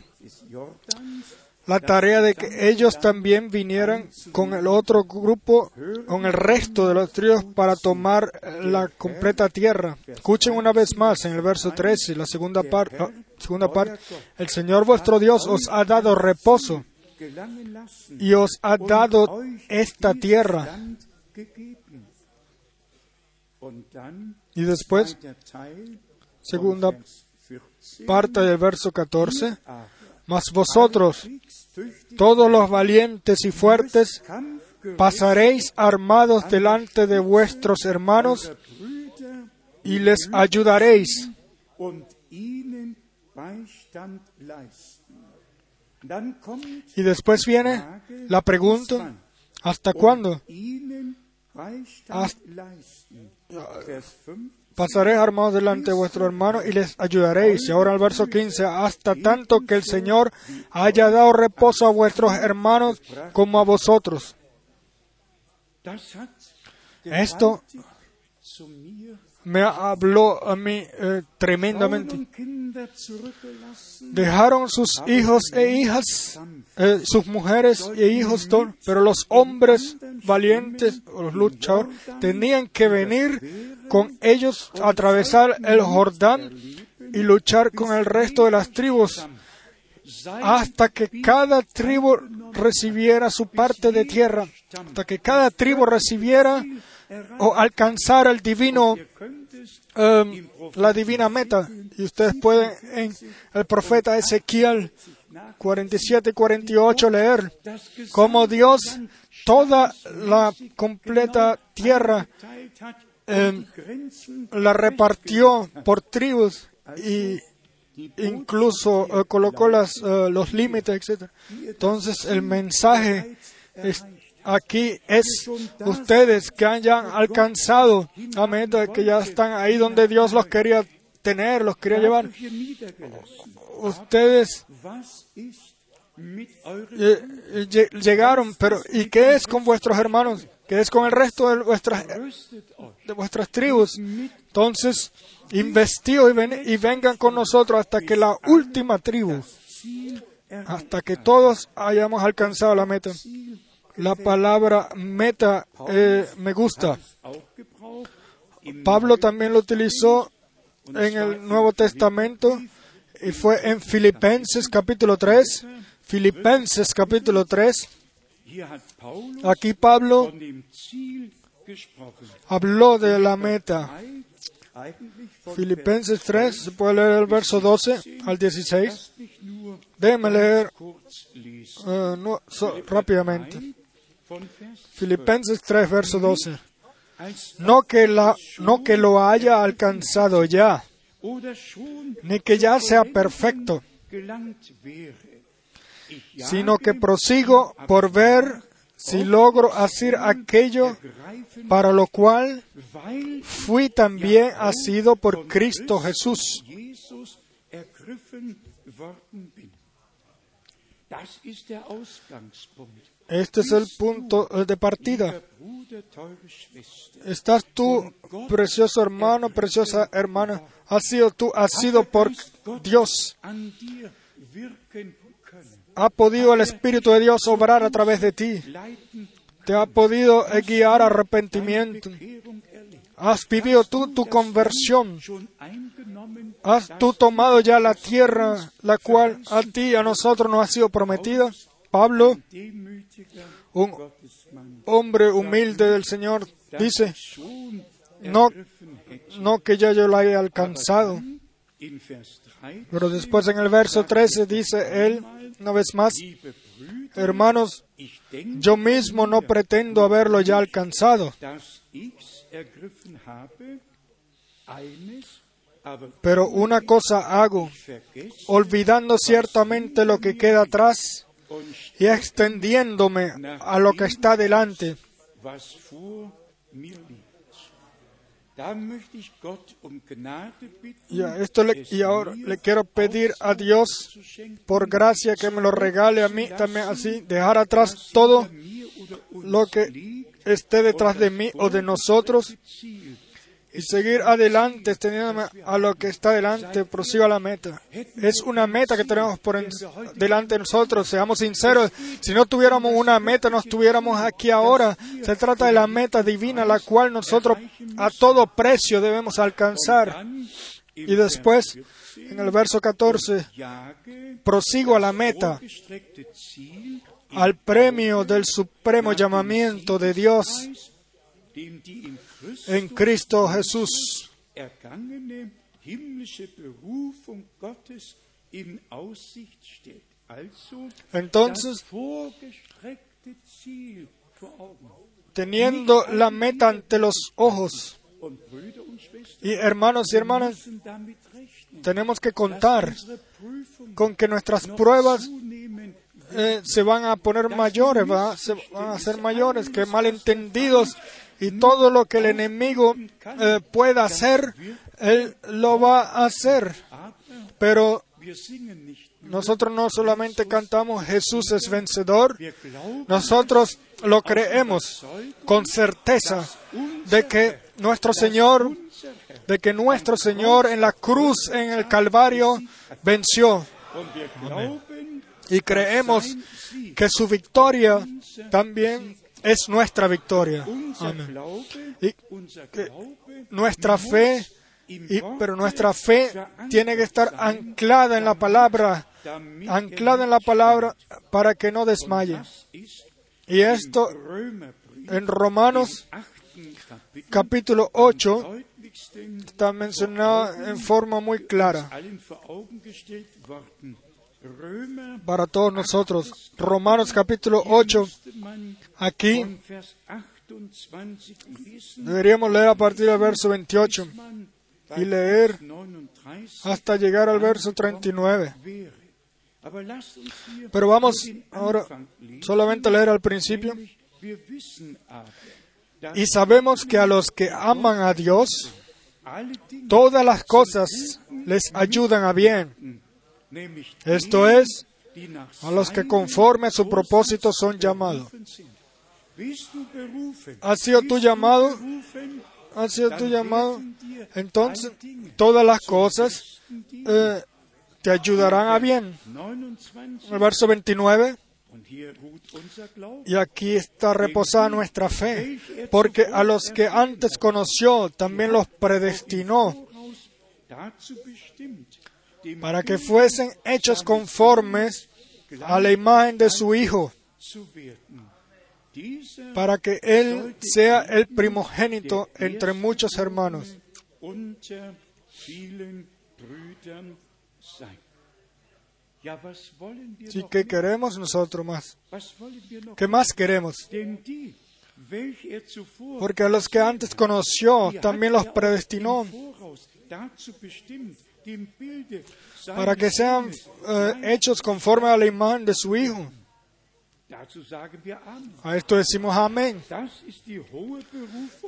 la tarea de que ellos también vinieran con el otro grupo, con el resto de los tribus para tomar la completa tierra. Escuchen una vez más en el verso 13, la segunda, par- ah, segunda parte. El Señor vuestro Dios os ha dado reposo y os ha dado esta tierra. Y después, segunda von Vers 14, parte del verso 14. aber Mas vosotros, todos los valientes y fuertes, pasaréis armados delante de vuestros hermanos y les ayudaréis. Y después viene la pregunta, ¿hasta cuándo Hasta- leisten. Vers 5 pasaréis armados delante de vuestros hermanos y les ayudaréis? Y ahora el verso 15, hasta tanto que el Señor haya dado reposo a vuestros hermanos como a vosotros. Esto me habló a mí eh, tremendamente. Dejaron sus hijos e hijas, eh, sus mujeres e hijos, pero los hombres valientes, los luchadores, tenían que venir con ellos, atravesar el Jordán y luchar con el resto de las tribus hasta que cada tribu recibiera su parte de tierra, hasta que cada tribu recibiera o alcanzara el divino eh, la divina meta. Y ustedes pueden en el profeta Ezequiel 47 y 48 leer cómo Dios toda la completa tierra eh, la repartió por tribus y incluso eh, colocó las, eh, los límites, etc. Entonces el mensaje es- aquí es ustedes que hayan alcanzado la meta, que ya están ahí donde Dios los quería tener, los quería llevar. Ustedes eh, eh, lle- llegaron, pero ¿y qué es con vuestros hermanos? ¿Qué es con el resto de vuestras, de vuestras tribus? Entonces, investíos y, ven- y vengan con nosotros hasta que la última tribu, hasta que todos hayamos alcanzado la meta. La palabra meta eh, me gusta. Pablo también lo utilizó en el Nuevo Testamento y fue en Filipenses capítulo 3. Filipenses capítulo 3. Hier hat Paulus Aquí Pablo habló de la meta. Filipenses 3, se puede leer el verso 12 al 16. Lass mich nur Déjeme leer eh, no, so- rápidamente. Filipenses 3, verso 12. als No que, la, no que lo haya alcanzado ya, ni que ya sea perfecto, sino que prosigo por ver si logro hacer aquello para lo cual fui también asido por Cristo Jesús. Este es el punto de partida. Estás tú, precioso hermano, preciosa hermana, has sido tú, has sido por Dios. Ha podido el Espíritu de Dios obrar a través de ti. Te ha podido guiar a arrepentimiento. Has vivido tú tu conversión. ¿Has tú tomado ya la tierra, la cual a ti y a nosotros nos ha sido prometida? Pablo, un hombre humilde del Señor, dice, no, no que ya yo la haya alcanzado. In Vers 3, Pero después en el verso 13 dice él, una vez más, hermanos, yo mismo no pretendo haberlo ya alcanzado, pero una cosa hago, olvidando ciertamente lo que queda atrás y extendiéndome a lo que está delante. um Y, esto le- y ahora le quiero pedir a Dios por gracia que me lo regale a mí también así, dejar atrás todo lo que esté detrás de mí o de nosotros. Y seguir adelante, extendiéndome a lo que está delante, prosigo a la meta. Es una meta que tenemos por delante de nosotros, seamos sinceros, si no tuviéramos una meta, no estuviéramos aquí ahora. Se trata de la meta divina, la cual nosotros a todo precio debemos alcanzar. Y después, Vers 14, en el verso 14, jage prosigo a la meta, al premio del supremo llamamiento de Dios En Cristo Jesús. Entonces, teniendo la meta ante los ojos, y hermanos y hermanas, tenemos que contar con que nuestras pruebas eh, se van a poner mayores, ¿verdad? se van a hacer mayores, que malentendidos y todo lo que el enemigo eh, pueda hacer, él lo va a hacer. Pero nosotros no solamente cantamos Jesús es vencedor, nosotros lo creemos con certeza de que nuestro Señor, de que nuestro Señor en la cruz, en el Calvario, venció. Y creemos que su victoria también es nuestra victoria. Amén. Y Glaube nuestra fe, y- pero nuestra fe tiene que estar anclada en la palabra, anclada en la palabra para que no desmaye. Y esto en Romanos capítulo 8 deutlichsten está mencionado en forma muy clara para todos nosotros. Romanos capítulo 8, müsste man aquí von Vers 28 lesen, deberíamos leer a partir del verso 28 man y leer 39 hasta llegar al verso 39. wäre. Aber lasst uns hier Pero vamos ahora solamente a leer al principio. Y sabemos que a los que aman a Dios, todas las cosas les ayudan a bien. Esto es, a los que conforme a su propósito son llamados. ¿Has sido du llamado? berufen? ¿Ha sido tu llamado? Entonces, todas las cosas eh, te ayudarán a bien. 29, El verso 29, und hier ruht unser Glaube. y aquí está reposada nuestra fe, porque a los que antes conoció, también los predestinó para que fuesen hechos conformes a la imagen de su Hijo, para que Él sea el primogénito entre muchos hermanos. que mehr? queremos nosotros más. ¿Qué más queremos? Er Porque a los que antes conoció, también los predestinó para que sean eh, hechos conforme a la imagen de su Hijo. A esto decimos amén.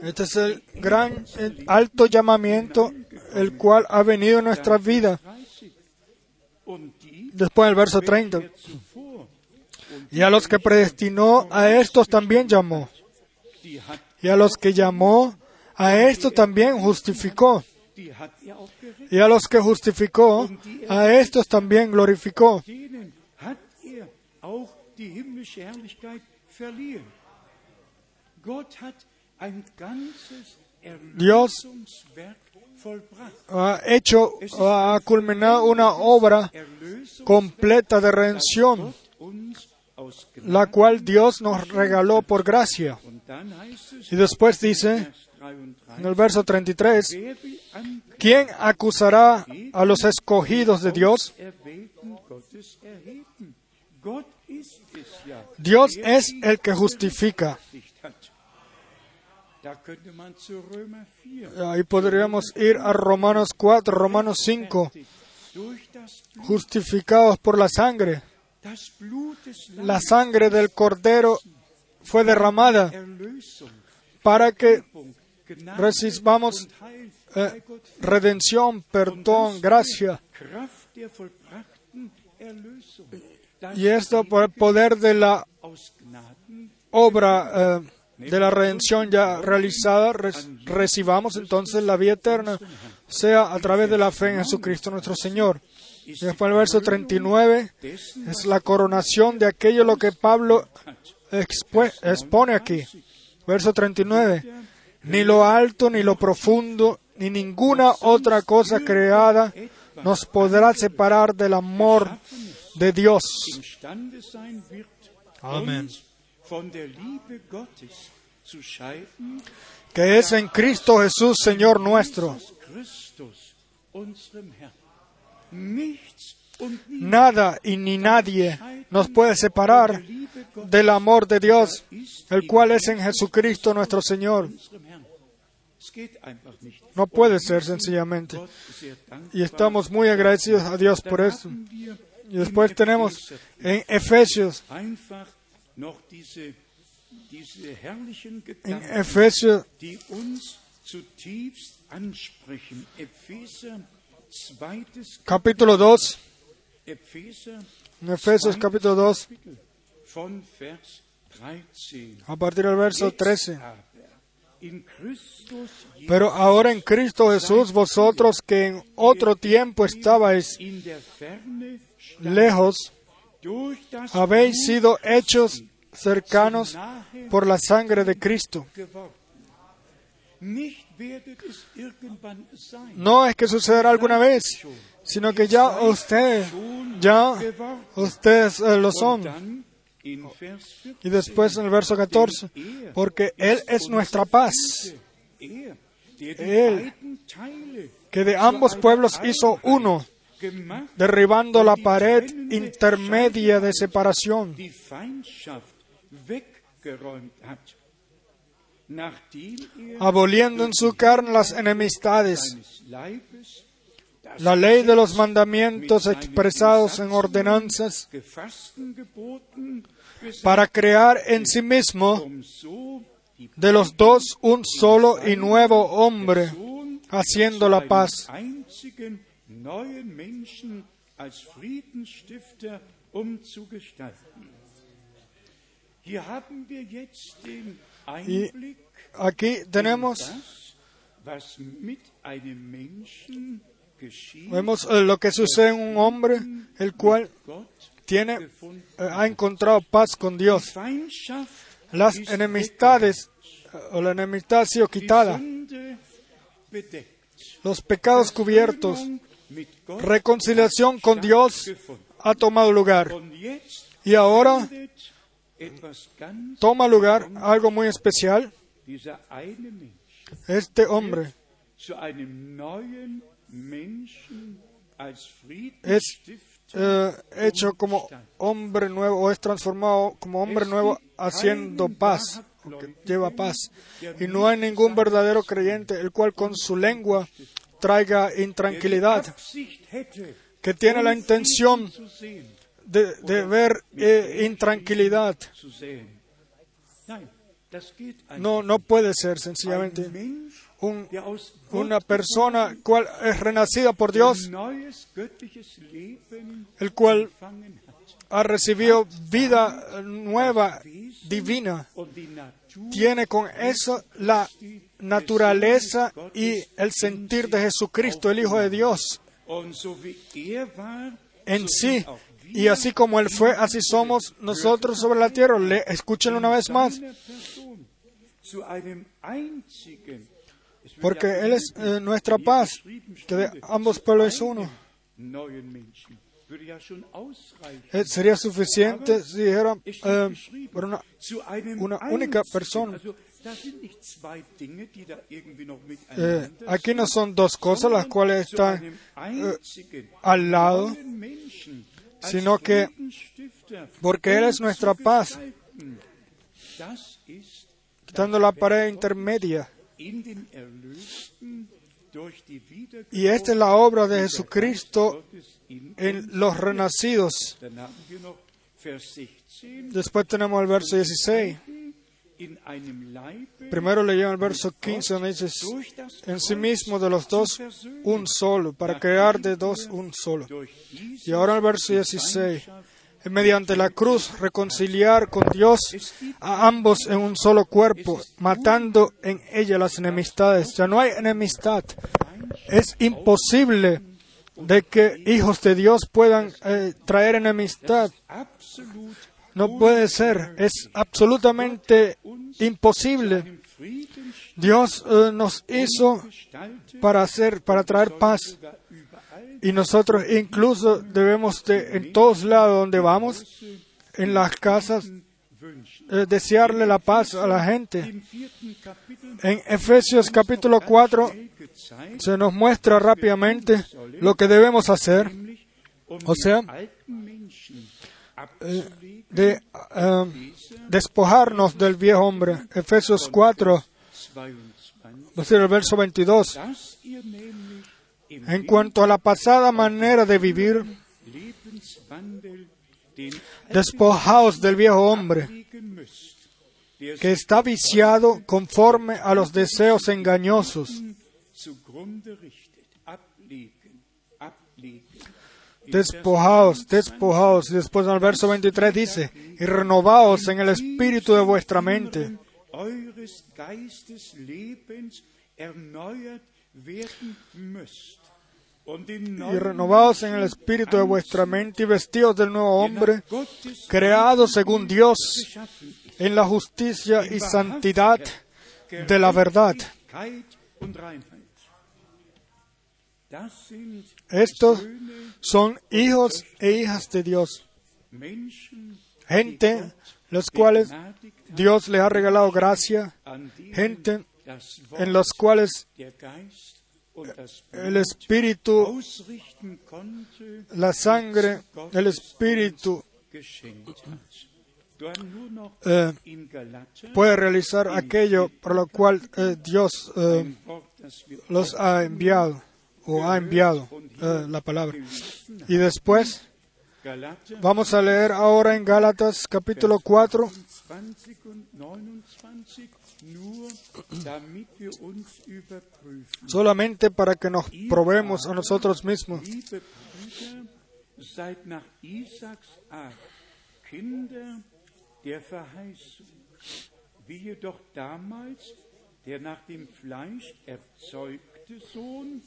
Este es el gran, el alto llamamiento, el cual ha venido en nuestra vida. 30. Und die, Después del verso 30. welche er zuvor und Y a los que predestinó, a estos también llamó. Y a los que llamó, a estos también justificó. Y a los que justificó, a estos también glorificó. Dios ha hecho, ha culminado una obra completa de redención, la cual Dios nos regaló por gracia. Y después dice, Vers 33, en el verso 33, wer will an ¿quién acusará a los escogidos de Dios? Dios es el que justifica. berechtigt hat. Da könnte man zu Römer 4 Ahí podríamos ir a Romanos 4, Romanos 5, durch das Blut, justificados por la sangre. La sangre del cordero fue derramada para que recibamos eh, redención, perdón, gracia. Y esto por el poder de la obra eh, de la redención ya realizada, re- recibamos entonces la vida eterna, sea a través de la fe en Jesucristo nuestro Señor. Y después el verso 39 dessen es la coronación de aquello lo que Pablo expone aquí. Verso 39. Ni lo alto, ni lo profundo, ni ninguna otra cosa creada nos podrá separar del amor de Dios. scheiden, Que es en Cristo Jesús, Señor nuestro. Nada y ni nadie nos puede separar del amor de Dios, el cual es en Jesucristo nuestro Señor. No puede ser sencillamente. Y estamos muy agradecidos a Dios por eso. Y después tenemos en Efesios, en Efesios capítulo 2, Epheser, en Efesios capítulo 2, Kapitel von Vers 13. a partir del verso Jetzt 13. aber in Christus Jesus Pero ahora en Cristo Jesús, vosotros que en otro tiempo estabais lejos, habéis sido hechos cercanos por la sangre de Cristo. No es que sucederá alguna vez, sino que ya ustedes, ya ustedes eh, lo son. dann in Vers 14. Y después en el verso 14, porque Él es nuestra paz, Er, Él. que de ambos pueblos hizo uno, derribando la pared intermedia de separación, aboliendo en su carne las enemistades, la ley de los mandamientos expresados en ordenanzas, para crear en sí mismo um de los dos un solo y nuevo hombre, haciendo la paz. Einblick Aquí tenemos, vemos eh, lo que sucede en un hombre, el cual tiene, eh, ha encontrado paz con Dios. Las ist enemistades o la enemistad ha sido quitada, los pecados cubiertos, reconciliación con Dios ha tomado lugar. Y ahora toma lugar algo muy especial. Este hombre es eh, hecho como hombre nuevo o es transformado como hombre nuevo haciendo paz, que lleva paz. Y no hay ningún verdadero creyente el cual con su lengua traiga intranquilidad, que tiene la intención de, de ver eh, intranquilidad. No, no puede ser sencillamente un- una persona cual es renacida por Dios, el cual ha recibido vida nueva, divina. Tiene con eso la naturaleza y el sentir de Jesucristo, el Hijo de Dios, er en sí. Y así como Él fue, así somos nosotros sobre la tierra. Le, escúchenlo una vez más. porque Él es eh, nuestra paz, que de ambos pueblos es uno. Eh, sería suficiente si dijera eh, por una, una única persona. Eh, aquí no son dos cosas las cuales están eh, al lado, sino que porque Él es nuestra paz, quitando la pared intermedia. Y esta es la obra de Jesucristo en los renacidos. Después tenemos el verso 16. Primero leíamos el verso 15 donde dice, en sí mismo de los dos un solo, para crear de dos un solo. Y ahora el verso 16, mediante la cruz reconciliar con Dios a ambos en un solo cuerpo, matando en ella las enemistades. Ya no hay enemistad. Es imposible de que hijos de Dios puedan eh, traer enemistad. No puede ser, es absolutamente imposible. Dios eh, nos hizo para hacer, para traer paz. Y nosotros incluso debemos de, en todos lados donde vamos, en las casas, eh, desearle la paz a la gente. En Efesios capítulo 4 se nos muestra rápidamente lo que debemos hacer. O sea, eh, de eh, despojarnos del viejo hombre. Efesios 4, el verso 22. En cuanto a la pasada manera de vivir, despojaos del viejo hombre, que está viciado conforme a los deseos engañosos. Despojaos, despojaos. Y después en el verso 23 dice, y renovaos en el espíritu de vuestra mente. Y renovaos en el espíritu de vuestra mente y vestidos del nuevo hombre, creado según Dios en la justicia y santidad de la verdad. Estos son hijos e hijas de Dios. Gente los cuales Dios les ha regalado gracia. Gente en los cuales el Espíritu, la sangre, el Espíritu eh, puede realizar aquello por lo cual eh, Dios eh, los ha enviado o ha enviado la palabra. Y después vamos a leer ahora en Gálatas capítulo 4 solamente para que nos probemos a nosotros mismos. wie jedoch damals der nach dem Fleisch erzeugte Sohn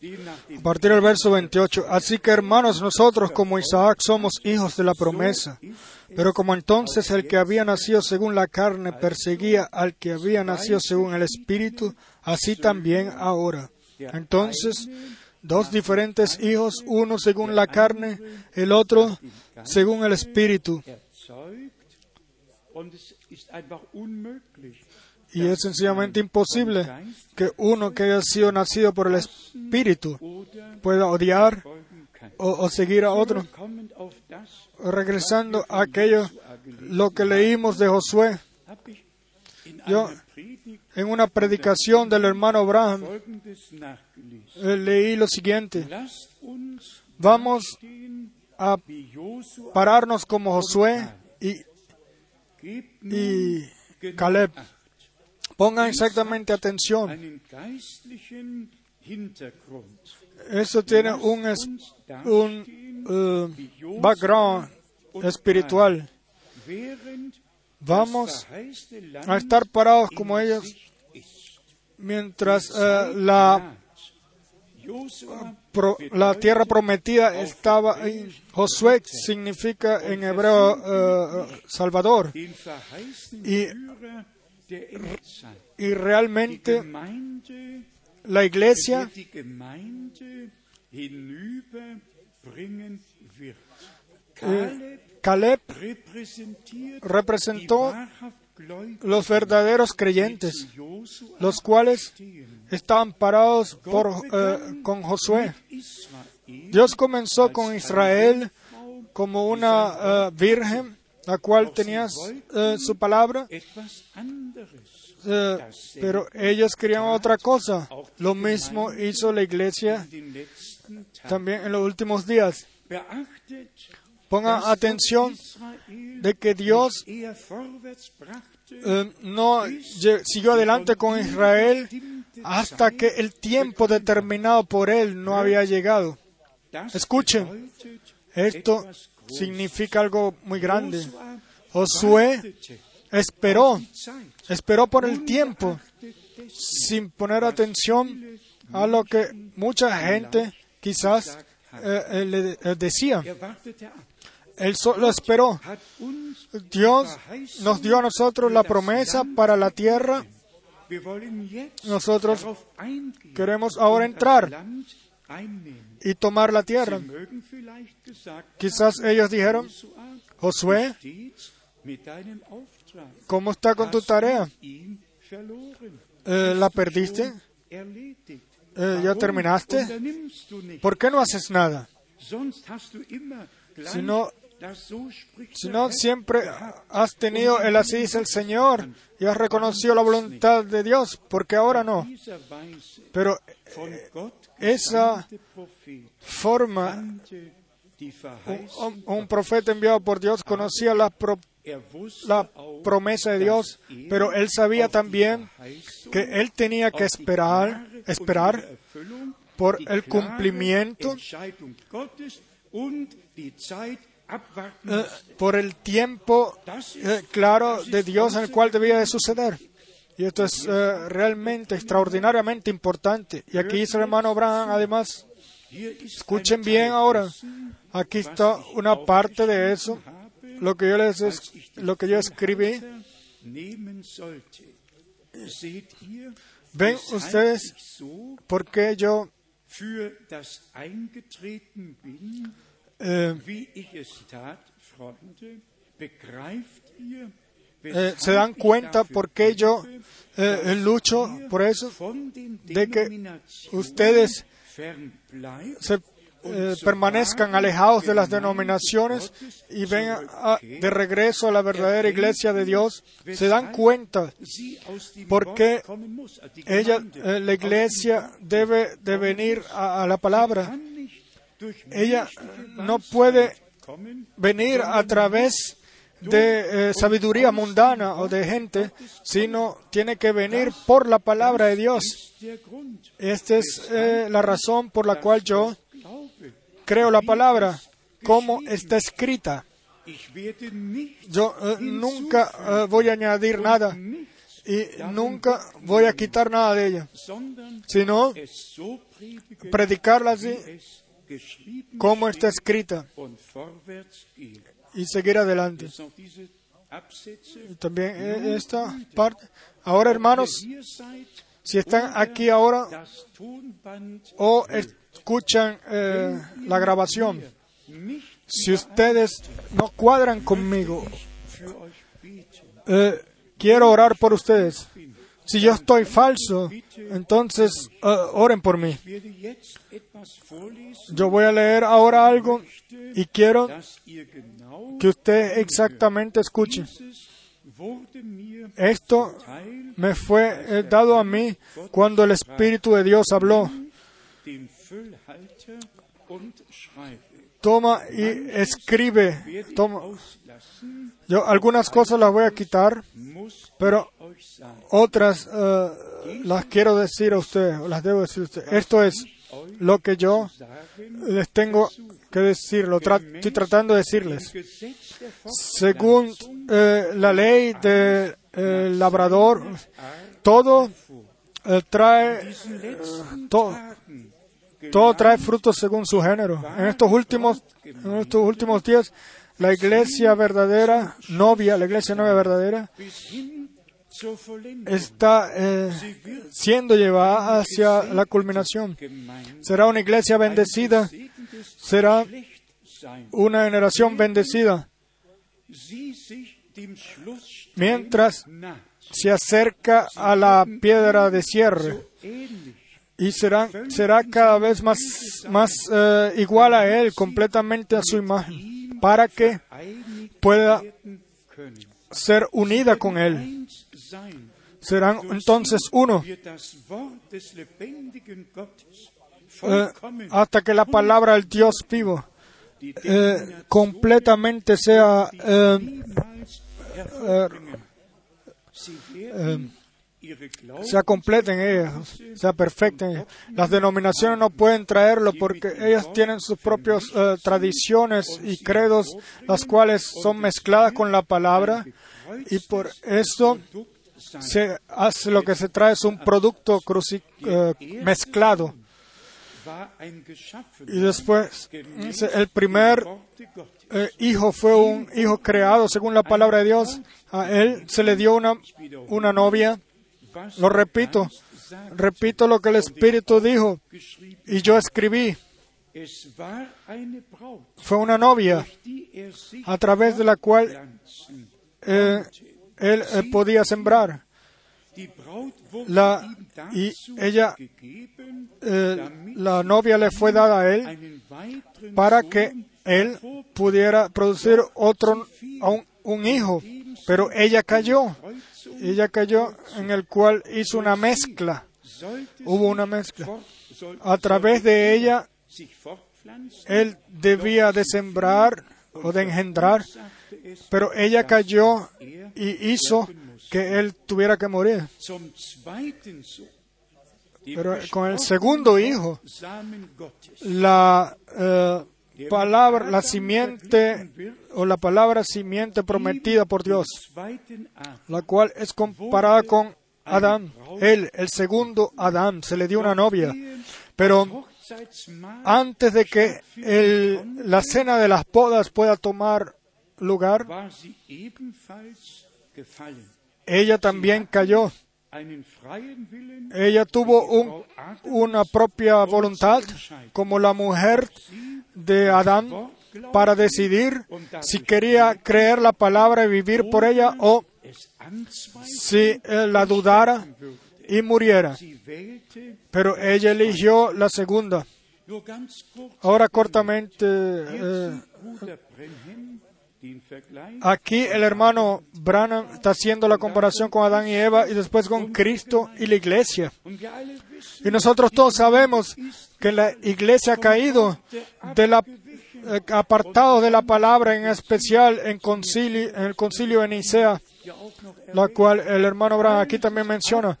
a partir del verso 28. Así que hermanos, nosotros como Isaac somos hijos de la promesa. Pero como entonces el que había nacido según la carne perseguía al que había nacido según el Espíritu, así también ahora. Entonces, dos diferentes hijos, uno según la carne, el otro según el Espíritu. Y es sencillamente imposible que uno que haya sido nacido por el Espíritu pueda odiar o, seguir a otro. Regresando a aquello, lo que leímos de Josué, yo en una predicación del hermano Abraham eh, leí lo siguiente. Vamos a pararnos como Josué y, y Caleb. Pongan exactamente atención. Eso tiene un, un uh, background espiritual. Vamos a estar parados como ellos mientras uh, la, la tierra prometida estaba en Josué, significa en hebreo uh, Salvador. Y. y Die realmente la iglesia eh, Caleb representó los verdaderos creyentes, los cuales estaban parados por, eh, con Josué. Dios comenzó con Israel como una eh, virgen, la cual tenía eh, su palabra, eh, pero ellos querían otra cosa. Lo mismo hizo la iglesia también en los últimos días. Pongan atención de que Dios eh, no siguió adelante con Israel hasta que el tiempo determinado por él no había llegado. Escuchen. Esto. Significa algo muy grande. Josué esperó, esperó por el tiempo, sin poner atención a lo que mucha gente quizás eh, eh, le eh, decía. Él solo esperó. Dios nos dio a nosotros la promesa para la tierra. Nosotros queremos ahora entrar. Y tomar la tierra. Quizás ellos dijeron, Josué. ¿cómo está con tu tarea? Eh, ¿La perdiste? Eh, ¿Ya terminaste? ¿Por qué no haces nada? Si no- das so spricht Si der no, Herr siempre has tenido el así dice el Señor y has reconocido la voluntad de Dios, porque ahora no. Pero Gott esa forma, un, profeta enviado por Dios conocía la, la promesa de Dios, er pero él sabía también que él tenía que esperar, esperar por el cumplimiento Eh, por el tiempo eh, claro de Dios en el cual debía de suceder. Y esto es eh, realmente extraordinariamente importante. Y aquí dice el hermano Abraham, además, escuchen bien ahora, aquí está una parte de eso, lo que yo les lo que yo escribí. Ven ustedes ich so por qué yo eh, eh, se dan cuenta por qué yo eh, lucho por eso, de que ustedes se eh, permanezcan alejados de las denominaciones y vengan a- de regreso a la verdadera iglesia de Dios, se dan cuenta sie aus dem por qué Wort kommen muss, die ella, eh, la iglesia debe de venir a, a la palabra. Ella menschliche no puede venir a través de eh, sabiduría mundana o de gente, sino tiene que venir por la palabra de Dios. Esta es eh, la razón por la cual yo creo la palabra como está escrita. Yo eh, nunca eh, voy a añadir nada y nunca voy a quitar nada de ella, sino predicarla así como está escrita y seguir adelante. También eh, esta parte. Ahora, hermanos, si están aquí ahora o escuchan eh, la grabación, si ustedes no cuadran conmigo, eh, quiero orar por ustedes. Si yo estoy falso, entonces eh, oren por mí. Yo voy a leer ahora algo y quiero que usted exactamente escuche. Esto me fue eh, dado a mí cuando el Espíritu de Dios habló. Toma y escribe. Toma. Yo algunas cosas las voy a quitar, pero. Otras eh, las quiero decir a usted, las debo decir a usted. Esto es lo que yo les tengo que decir, lo estoy tratando de decirles. Según eh, la ley del labrador, Art todo eh, trae to- todo trae frutos según su género. En estos últimos, en estos últimos días, la iglesia verdadera, novia, la iglesia novia verdadera, está eh, siendo llevada hacia la culminación. Será una iglesia bendecida, será una generación bendecida, mientras se acerca a la piedra de cierre y será, será cada vez más, más eh, igual a Él, completamente a su imagen, para que pueda ser unida con Él. Serán entonces uno eh, hasta que la palabra del Dios vivo eh, completamente sea eh, sea completa en ellas, sea perfecta en ellas. Las denominaciones no pueden traerlo porque ellas tienen sus propias tradiciones y credos, las cuales son mezcladas con la palabra y por eso. Se hace lo que se trae es un producto cruci- eh, mezclado. Y después, el primer eh, hijo fue un hijo creado según la palabra de Dios. A él se le dio una, una novia. Lo repito, repito lo que el Espíritu dijo y yo escribí. Fue una novia a través de la cual eh, él podía sembrar. La, y ella, eh, la novia le fue dada a él para que él pudiera producir otro, un, hijo. Pero ella cayó. Ella cayó en el cual hizo una mezcla. Hubo una mezcla. A través de ella, él debía de sembrar o de engendrar, pero ella cayó y hizo que él tuviera que morir. Pero con el segundo hijo, la eh, palabra, la simiente o la palabra simiente prometida por Dios, la cual es comparada con Adán. Él, el segundo Adán, se le dio una novia. Pero antes de que el- la cena de las bodas pueda tomar lugar, ella también cayó. Ella tuvo un- una propia voluntad, como la mujer de Adán, para decidir si quería creer la palabra y vivir por ella o si eh, la dudara y muriera. Pero ella eligió la segunda. Ahora cortamente, eh, aquí el hermano Branham está haciendo la comparación con Adán y Eva y después con Cristo y la iglesia. Y nosotros todos sabemos que la iglesia ha caído eh, apartado de la palabra, en especial en, en el concilio de Nicea, la cual el hermano Branham aquí también menciona.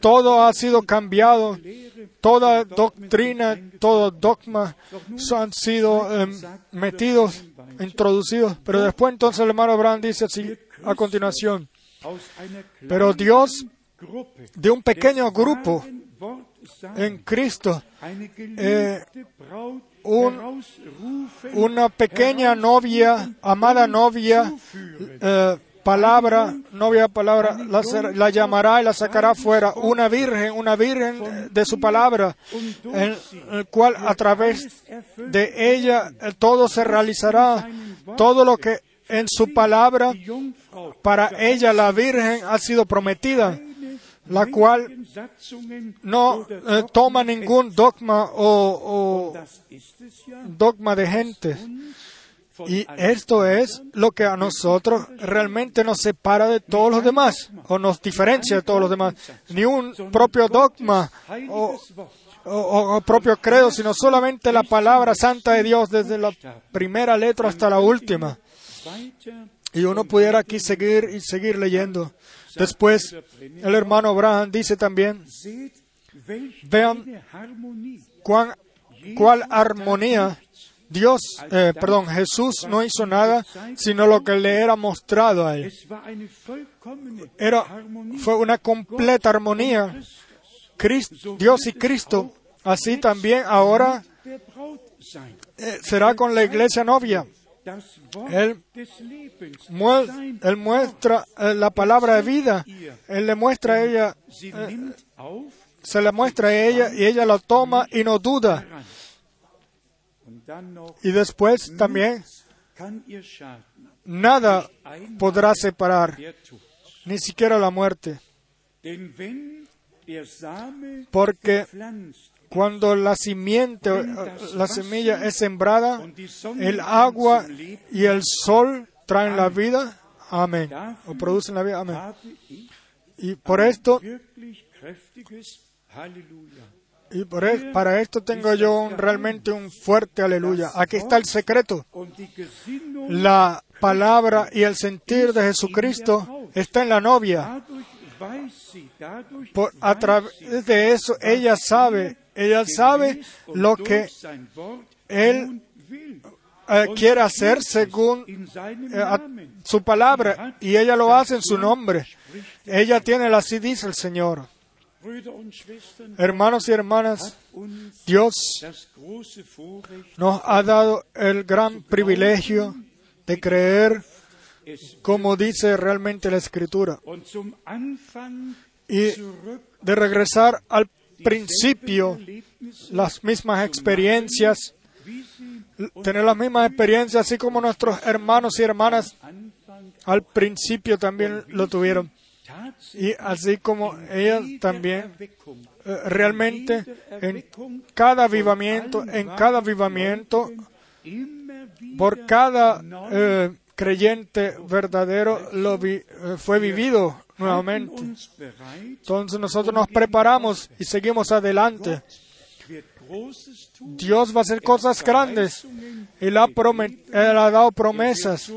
Todo ha sido cambiado, toda doctrina, todo dogma han sido eh, metidos, introducidos. Pero después entonces el hermano Branham dice así a continuación, pero Dios de un pequeño grupo en Cristo herausrufen, una pequeña novia, amada novia, eh, palabra, novia palabra, la, la llamará y la sacará fuera, una virgen, una virgen de su palabra, en el cual a través de ella eh, todo se realizará, todo lo que en su palabra para ella la virgen ha sido prometida, la cual no eh, toma ningún dogma o, o dogma de gente. Y esto es lo que a nosotros realmente nos separa de todos los demás, o nos diferencia de todos los demás. Ni un propio dogma o, o- propio credo, sino solamente la palabra santa de Dios desde la primera letra hasta la última. Y uno pudiera aquí seguir y seguir leyendo. Después, el hermano Abraham dice también, Vean cuán, cuál armonía Dios, eh, perdón, Jesús no hizo nada sino lo que le era mostrado a él. Era, fue una completa armonía. Cristo, Dios y Cristo, así también ahora eh, será con la iglesia novia. Él, muel- él muestra eh, la palabra de vida. Él le muestra a ella, se le muestra a ella y ella lo toma y no duda. Y después también nada podrá separar, ni siquiera la muerte. Porque cuando la simiente, la semilla es sembrada, el agua y el sol traen la vida. Amén. O producen la vida. Amén. Y por esto. Y por e- para esto tengo yo realmente un fuerte aleluya. Aquí está el secreto. La palabra y el sentir de Jesucristo está en la novia. Por, a través de eso ella sabe, ella sabe lo que Él eh, quiere hacer según eh, su palabra y ella lo hace en su nombre. Ella tiene la así dice el Señor. Hermanos y hermanas, Dios nos ha dado el gran privilegio de creer como dice realmente la Escritura y de regresar al principio, las mismas experiencias, tener las mismas experiencias, así como nuestros hermanos y hermanas al principio también lo tuvieron. Y así como ellas también eh, realmente en cada avivamiento, en cada avivamiento, por cada eh, creyente verdadero lo eh, fue vivido nuevamente. Entonces nosotros nos preparamos y seguimos adelante. Dios va a hacer cosas grandes. Él ha, Él ha dado promesas.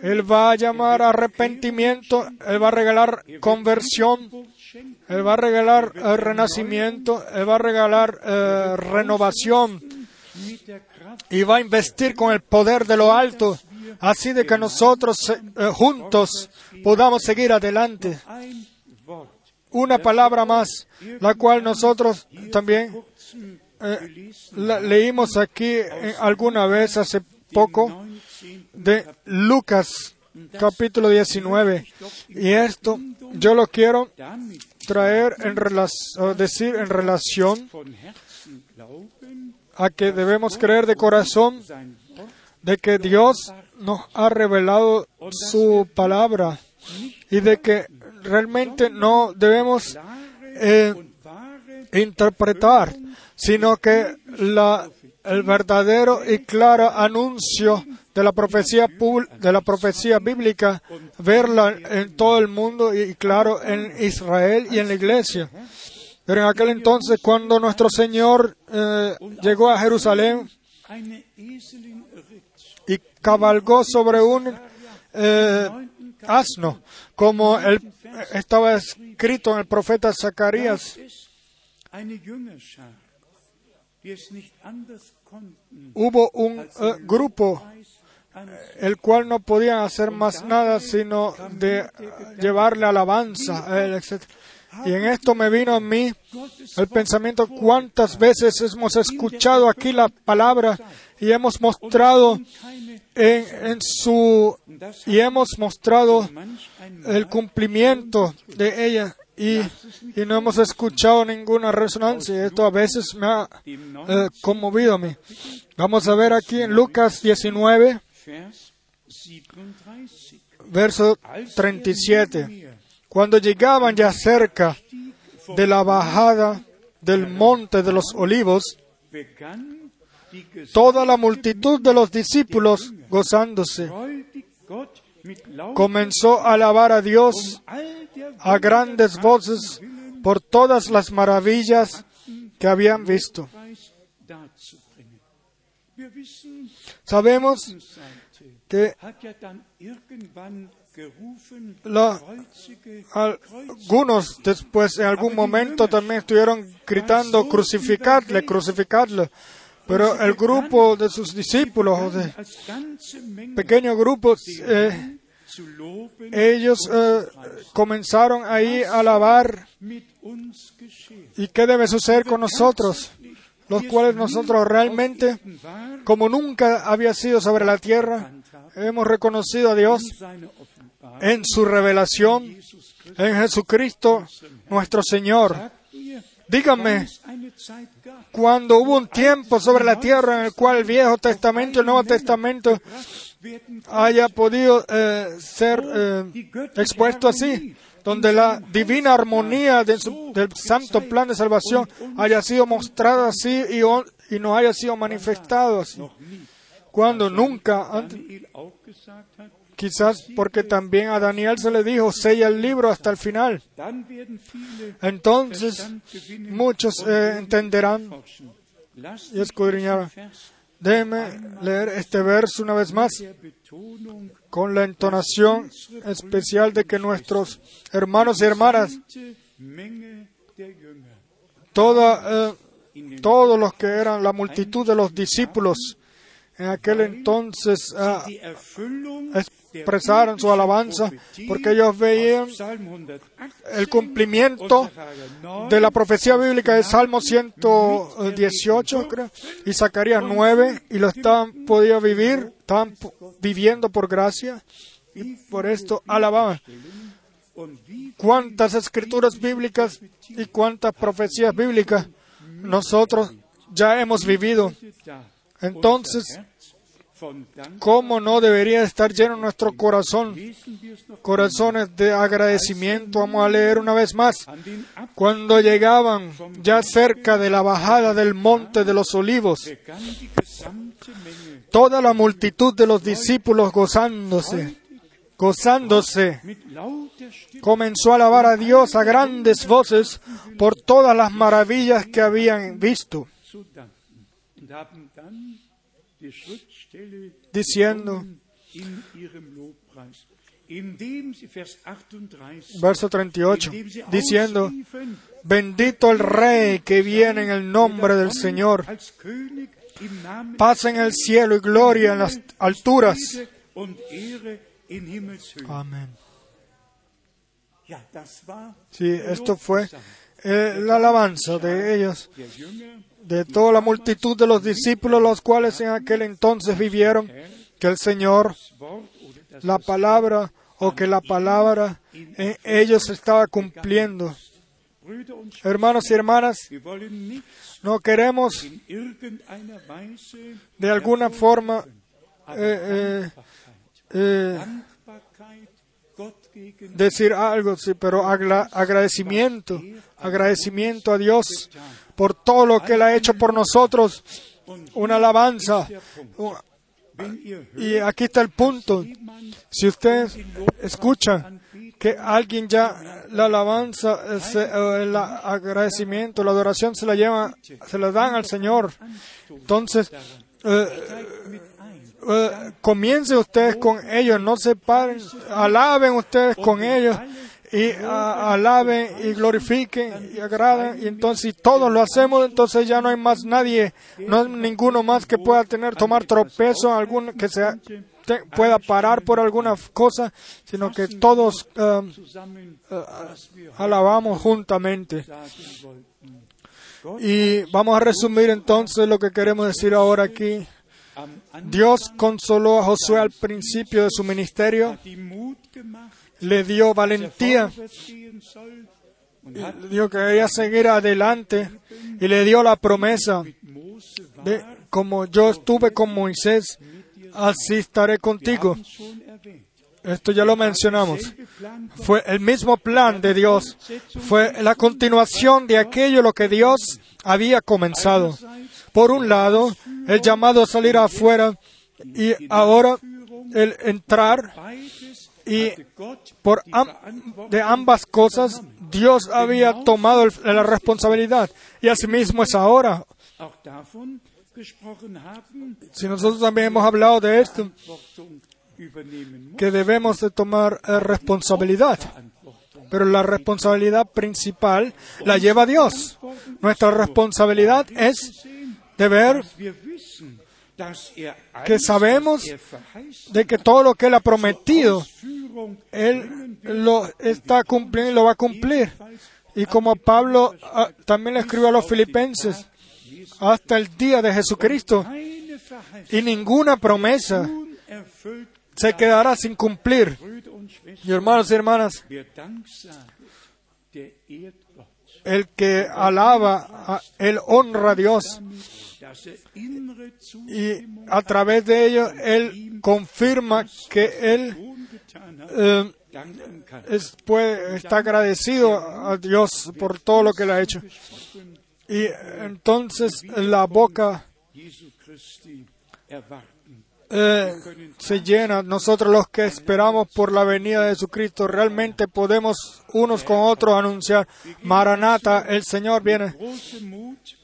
Él va a llamar a arrepentimiento. Él va a regalar conversión. Él va a regalar eh, renacimiento. Él va a regalar eh, renovación. Y va a investir con el poder de lo alto. Así de que nosotros eh, juntos podamos seguir adelante. Una palabra más, la cual nosotros también eh, la- leímos aquí eh, alguna vez hace poco 19. De Lucas capítulo 19 y esto yo lo quiero traer en relación decir en relación a que debemos creer de corazón de que Dios nos ha revelado su palabra y de que realmente no debemos eh, interpretar, sino que la, el verdadero y claro anuncio de la profecía de la profecía bíblica, verla en todo el mundo y claro en Israel y en la iglesia. Pero en aquel entonces, cuando nuestro Señor eh, llegó a Jerusalén y cabalgó sobre un eh, asno, como estaba escrito en el profeta Zacarías, hubo un eh, grupo el cual no podían hacer más nada sino de eh, llevarle alabanza a él, etc. Y en esto me vino a mí el pensamiento cuántas veces hemos escuchado aquí la palabra y hemos mostrado en, en su y hemos mostrado el cumplimiento de ella y, y no hemos escuchado ninguna resonancia. Esto a veces me ha eh, conmovido a mí. Vamos a ver aquí en Lucas 19, Vers 37. Verso 37. Cuando llegaban ya cerca de la bajada del monte de los olivos, toda la multitud de los discípulos, gozándose, comenzó a alabar a Dios der a grandes voces por todas las maravillas que habían visto. Sabemos Irgendwann gerufen, La- algunos después en algún momento también estuvieron gritando crucificadle, crucificadle. Pero el grupo de sus discípulos, de pequeños grupos, eh, ellos eh, comenzaron ahí a alabar. ¿Y qué debe suceder con nosotros? los cuales nosotros realmente, como nunca había sido sobre la tierra, hemos reconocido a Dios en su revelación, en Jesucristo nuestro Señor. Díganme, cuando hubo un tiempo sobre la tierra en el cual el Viejo Testamento y el Nuevo Testamento haya podido eh, ser eh, expuesto así, donde la divina armonía del santo plan de salvación haya sido mostrada así y, y no haya sido manifestado así. Cuando nunca, antes- quizás porque también a Daniel se le dijo, sella el libro hasta el final. Entonces muchos eh, entenderán. y escudriñarán. Déjeme leer este verso una vez más con la entonación especial de que nuestros hermanos y hermanas, toda, eh, todos los que eran la multitud de los discípulos en aquel entonces ah, expresaron su alabanza porque ellos veían Psalm 118 el cumplimiento de la profecía bíblica de Salmo 118, creo, y Zacarías 9, y lo estaban, podía vivir, estaban viviendo por gracia, y por esto alababan. Cuántas escrituras bíblicas y cuántas profecías bíblicas nosotros ya hemos vivido. Entonces, ¿cómo no debería estar lleno nuestro corazón? Corazones de agradecimiento. Vamos a leer una vez más. Cuando llegaban ya cerca de la bajada del monte de los olivos, toda la multitud de los discípulos gozándose, gozándose, comenzó a alabar a Dios a grandes voces por todas las maravillas que habían visto, diciendo, in ihrem Lobpreis, indem sie Vers 38 verso 38, indem sie diciendo, bendito el Rey que viene en el nombre del Señor, paz en el cielo y gloria en las alturas. Amén. Sí, esto fue eh, la alabanza de ellos, de toda la multitud de los discípulos, los cuales en aquel entonces vivieron que el Señor, la palabra o que la palabra en ellos estaba cumpliendo. Hermanos y hermanas, no queremos de alguna forma eh, eh, eh, decir algo, sí, pero agradecimiento, agradecimiento a Dios por todo lo que Él ha hecho por nosotros, una alabanza. Y aquí está el punto. Si ustedes escuchan que alguien ya la alabanza, el agradecimiento, la adoración se la lleva, se la dan al Señor, entonces eh, eh, comiencen ustedes con ellos, no se paren, alaben ustedes con ellos y ah, alaben y glorifiquen y agraden y entonces si todos lo hacemos entonces ya no hay más nadie, no hay ninguno más que pueda tener tomar tropezo, algún que se te- pueda parar por alguna cosa, sino que todos was wir alabamos juntamente. Y vamos a resumir entonces lo que queremos decir ahora aquí. Dios consoló a Josué al principio de su ministerio, le dio valentía, le dijo que debía seguir adelante y le dio la promesa de como yo estuve con Moisés, así estaré contigo. Esto ya lo mencionamos. Fue el mismo plan de Dios. Fue la continuación de aquello lo que Dios había comenzado. Por un lado, el llamado a salir afuera y ahora el entrar y por de ambas cosas Dios había tomado la responsabilidad y asimismo es ahora. Si nosotros también hemos hablado de esto, que debemos de tomar eh, responsabilidad, pero la responsabilidad principal la lleva Dios. Nuestra responsabilidad es de ver Que sabemos de que todo lo que Él ha prometido, Él lo está cumpliendo y lo va a cumplir. Y como Pablo ah, también le escribió a los filipenses, hasta el día de Jesucristo y ninguna promesa se quedará sin cumplir. Y hermanos y hermanas, el que alaba, él honra a Dios y a través de ello él confirma que él eh, es- puede, está agradecido a Dios por todo lo que le ha hecho. Y entonces la boca eh, se llena. Nosotros los que esperamos por la venida de Jesucristo realmente podemos unos con otros anunciar, Maranata, el Señor viene.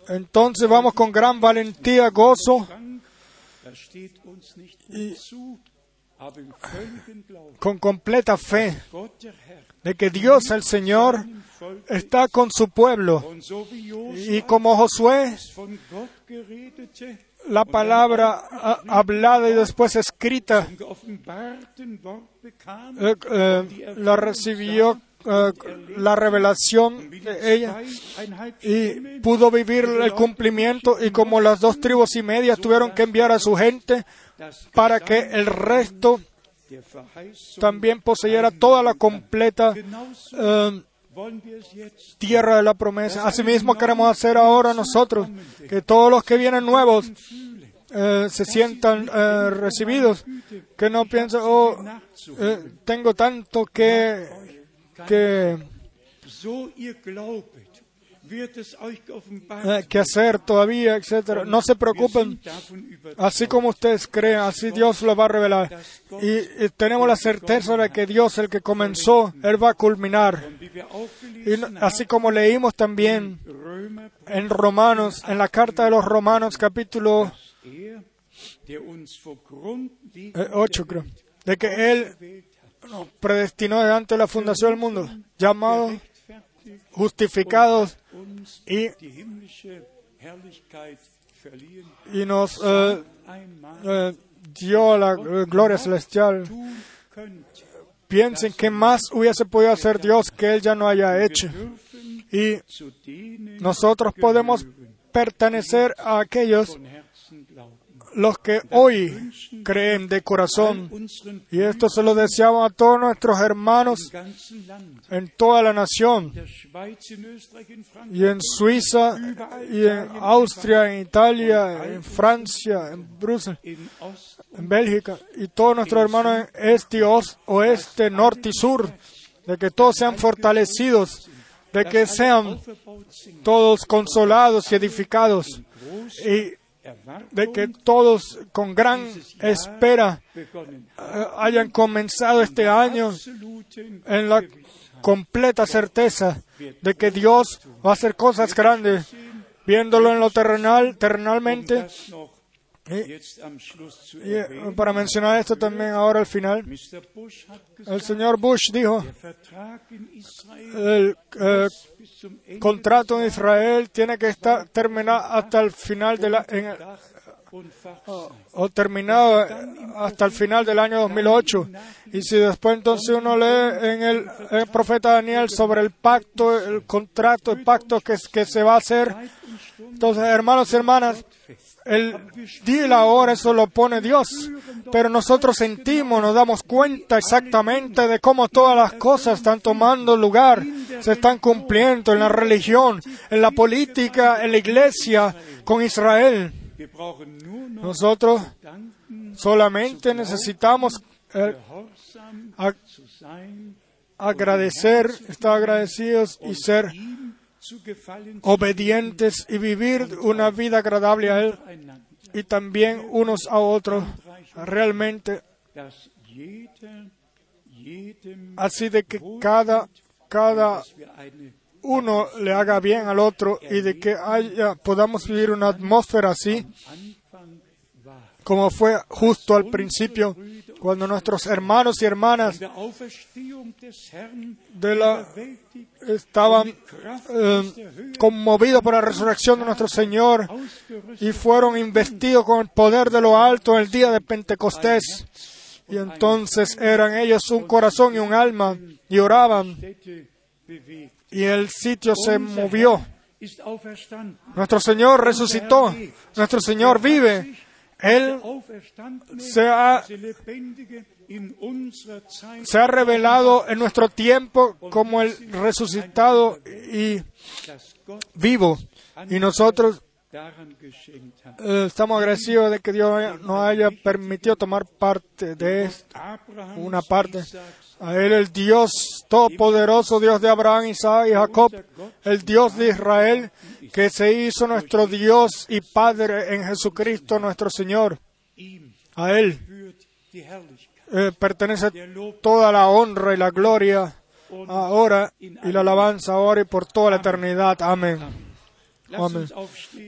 Entonces vamos con gran valentía, gozo, Glauben, con completa fe de que Dios el Señor está con su pueblo. Y como Josué, la palabra hablada y después escrita, eh, eh, la recibió eh, la revelación de ella y pudo vivir el cumplimiento y como las dos tribus y medias tuvieron que enviar a su gente para que el resto también poseyera toda la completa eh, tierra de la promesa. Asimismo queremos hacer ahora nosotros que todos los que vienen nuevos eh, se sientan recibidos, que no piensen, oh, tengo tanto que, que, eh, que hacer todavía, etcétera. No se preocupen. Así como ustedes creen, así Dios lo va a revelar. Y, y tenemos la certeza de que Dios, el que comenzó, Él va a culminar. Y así como leímos también en Romanos, en la carta de los Romanos, capítulo er, der uns vor Grundlegung eh, 8, creo, de que Él predestinó delante de la fundación del mundo, llamados, justificados y, y nos eh, eh, dio la gloria celestial. Piensen que más hubiese podido hacer Dios que Él ya no haya hecho. Y nosotros podemos pertenecer a aquellos. Los que hoy creen de corazón. Y esto se lo deseamos a todos nuestros hermanos en toda la nación, y en Suiza, y en Austria, en Italia, en Francia, en Bruselas, en Bélgica, y todos nuestros hermanos en este, oeste, norte y sur, de que todos sean fortalecidos, de que sean todos consolados y edificados, y de que todos con gran espera eh, hayan comenzado este año en la completa certeza de que Dios va a hacer cosas grandes, viéndolo en lo terrenal, terrenalmente. Noch Y, eh, para mencionar esto también ahora al final, el señor Bush dijo, el eh, contrato en Israel tiene que estar terminado hasta el final de la, en- o terminado hasta el final del año 2008. Y si después entonces uno lee en el, el profeta Daniel sobre el pacto, el contrato, el pacto que, que se va a hacer, entonces hermanos y hermanas, el día y la hora eso lo pone Dios, pero nosotros sentimos, nos damos cuenta exactamente de cómo todas las cosas están tomando lugar, se están cumpliendo en la religión, en la política, en la iglesia, con Israel. Nosotros solamente necesitamos eh, agradecer, estar agradecidos y ser obedientes y vivir una vida agradable a Él y también unos a otros. Realmente así de que cada, cada uno le haga bien al otro y de que podamos vivir una atmósfera así como fue justo al principio cuando nuestros hermanos y hermanas de la estaban eh, conmovidos por la resurrección de nuestro Señor y fueron investidos con el poder de lo alto en el día de Pentecostés. Y entonces eran ellos un corazón y un alma y oraban y el sitio se movió. Nuestro Señor resucitó. Nuestro Señor vive. Él se ha, se ha revelado en nuestro tiempo como el resucitado y vivo. Y nosotros eh, estamos agradecidos de que Dios nos haya permitido tomar parte de esto. Una parte. A Él el Dios todopoderoso, Dios de Abraham, Isaac y Jacob, el Dios de Israel, que se hizo nuestro Dios y Padre en Jesucristo nuestro Señor. A Él eh, pertenece toda la honra y la gloria ahora y la alabanza ahora y por toda la eternidad. Amén. Amén.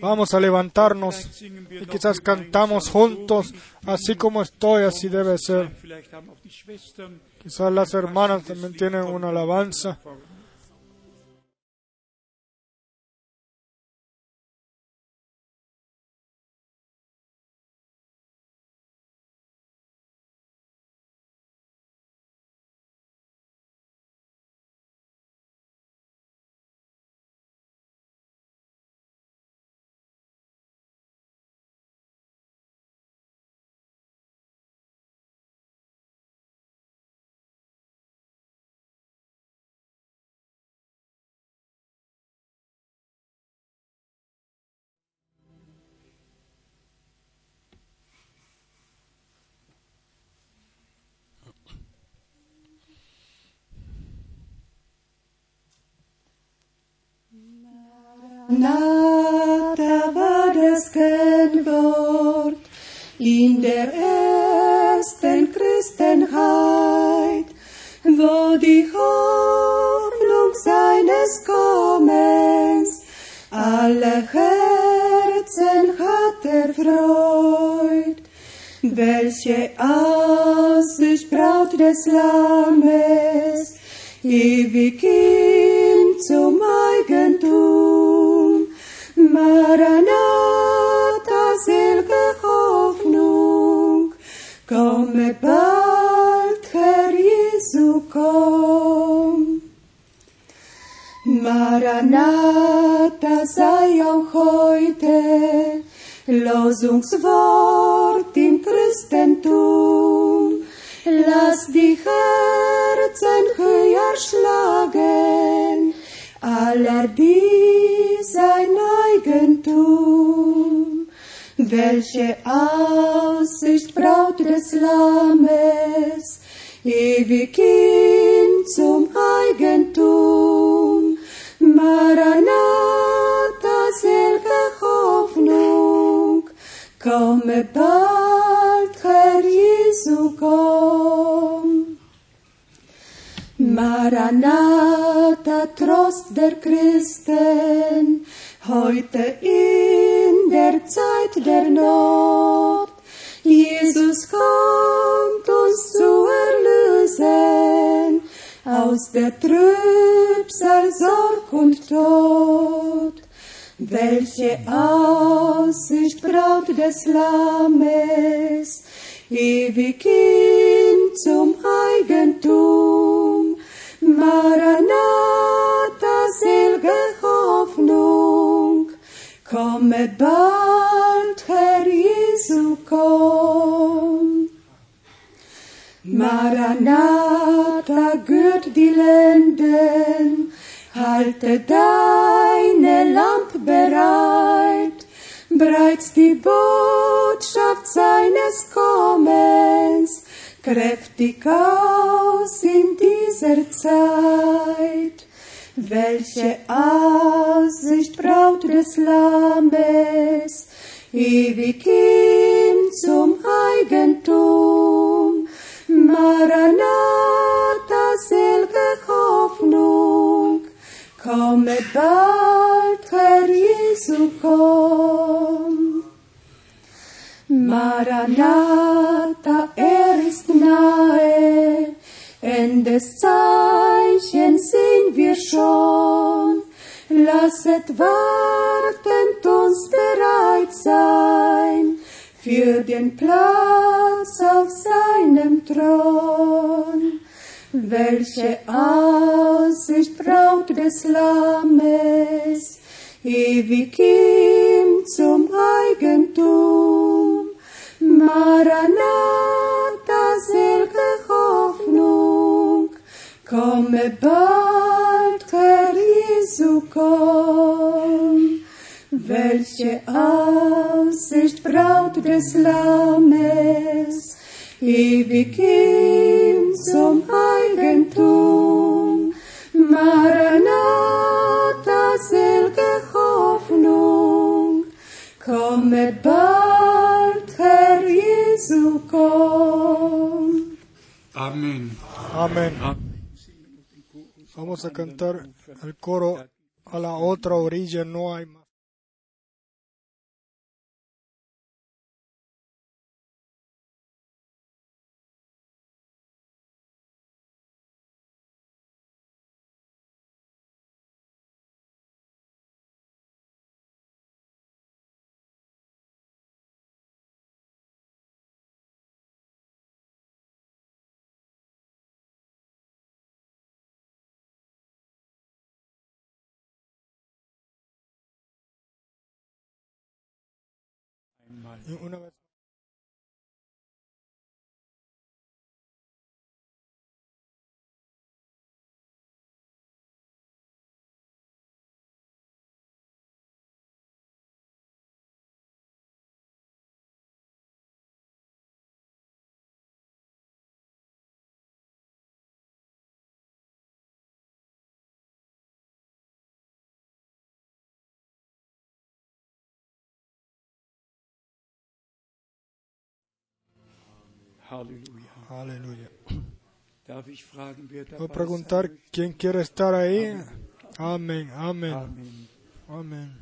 Vamos a levantarnos y quizás cantamos juntos, así como estoy, así debe ser. Quizás las hermanas también tienen una alabanza. Nata war das Kennwort in der ersten Christenheit, wo die Hoffnung seines Kommens alle Herzen hat erfreut. Welche Aussicht Braut des Lammes, ewig ihm zum Eigentum. Maranatha, selge Hoffnung, komme bald, Herr Jesu, komm. Maranatha sei auch heute Losungswort im Christentum. Lass die Herzen höher schlagen, aller die sein Eigentum. Welche Aussicht Braut des Lammes, ewig ihm zum Eigentum. Maranatha, selge Hoffnung, komme bald, Herr Jesu, komm. Maranatha, Trost der Christen, heute in der Zeit der Not. Jesus kommt uns zu erlösen aus der Trübsal, Sorg und Tod. Welche Aussicht Braut des Lammes, ewig ihm zum Eigentum. Maranatha, selge Hoffnung, komme bald, Herr Jesu, komm. Maranatha, gürt die Lenden, halte deine Lamp bereit, breit die Botschaft seines Kommens kräftig aus in dieser Zeit. Welche Aussicht Braut des Lammes, ewig ihm zum Eigentum. Maranatha, selge Hoffnung, komme bald, Herr Jesu, komm. Maranatha, er Endes Zeichen sehen wir schon. Lasset wartend uns bereit sein für den Platz auf seinem Thron. Welche Aussicht Braut des Lammes, ewig ihm zum Eigentum. Maranatha, komme bald, Herr Jesu, komm. Welche Aussicht, Braut des Lammes, ewig ihm zum Eigentum. Maranatha, selge Hoffnung, komme bald, Herr Jesu, komm. Amen. Amén. Amen. Vamos a cantar el coro a la otra orilla, no hay más. Una vez Aleluya. Voy a preguntar quién quiere estar ahí. Amén, amén, Amen. amén.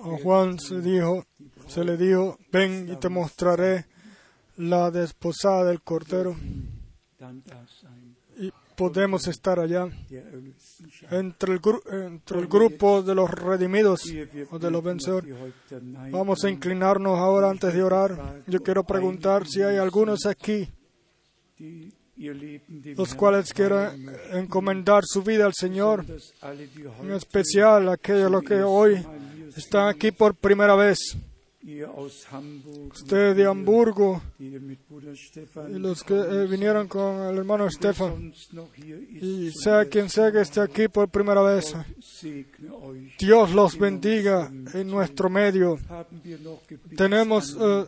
A Juan se dijo, se le dijo, ven y te mostraré la desposada del Cordero dann da sein, y podemos estar allá entre el, entre el grupo de los redimidos o de los vencedores. Vamos a inclinarnos ahora antes de orar. Yo quiero preguntar si hay algunos aquí los cuales möchten, encomendar su vida al Señor, en especial aquellos los que hoy están aquí por primera vez. Ustedes de Hamburgo y los que eh, vinieron con el hermano Stefan. sonst noch hier ist, Y sea quien sea que esté aquí por primera vez. Dios los bendiga en nuestro medio. Tenemos eh,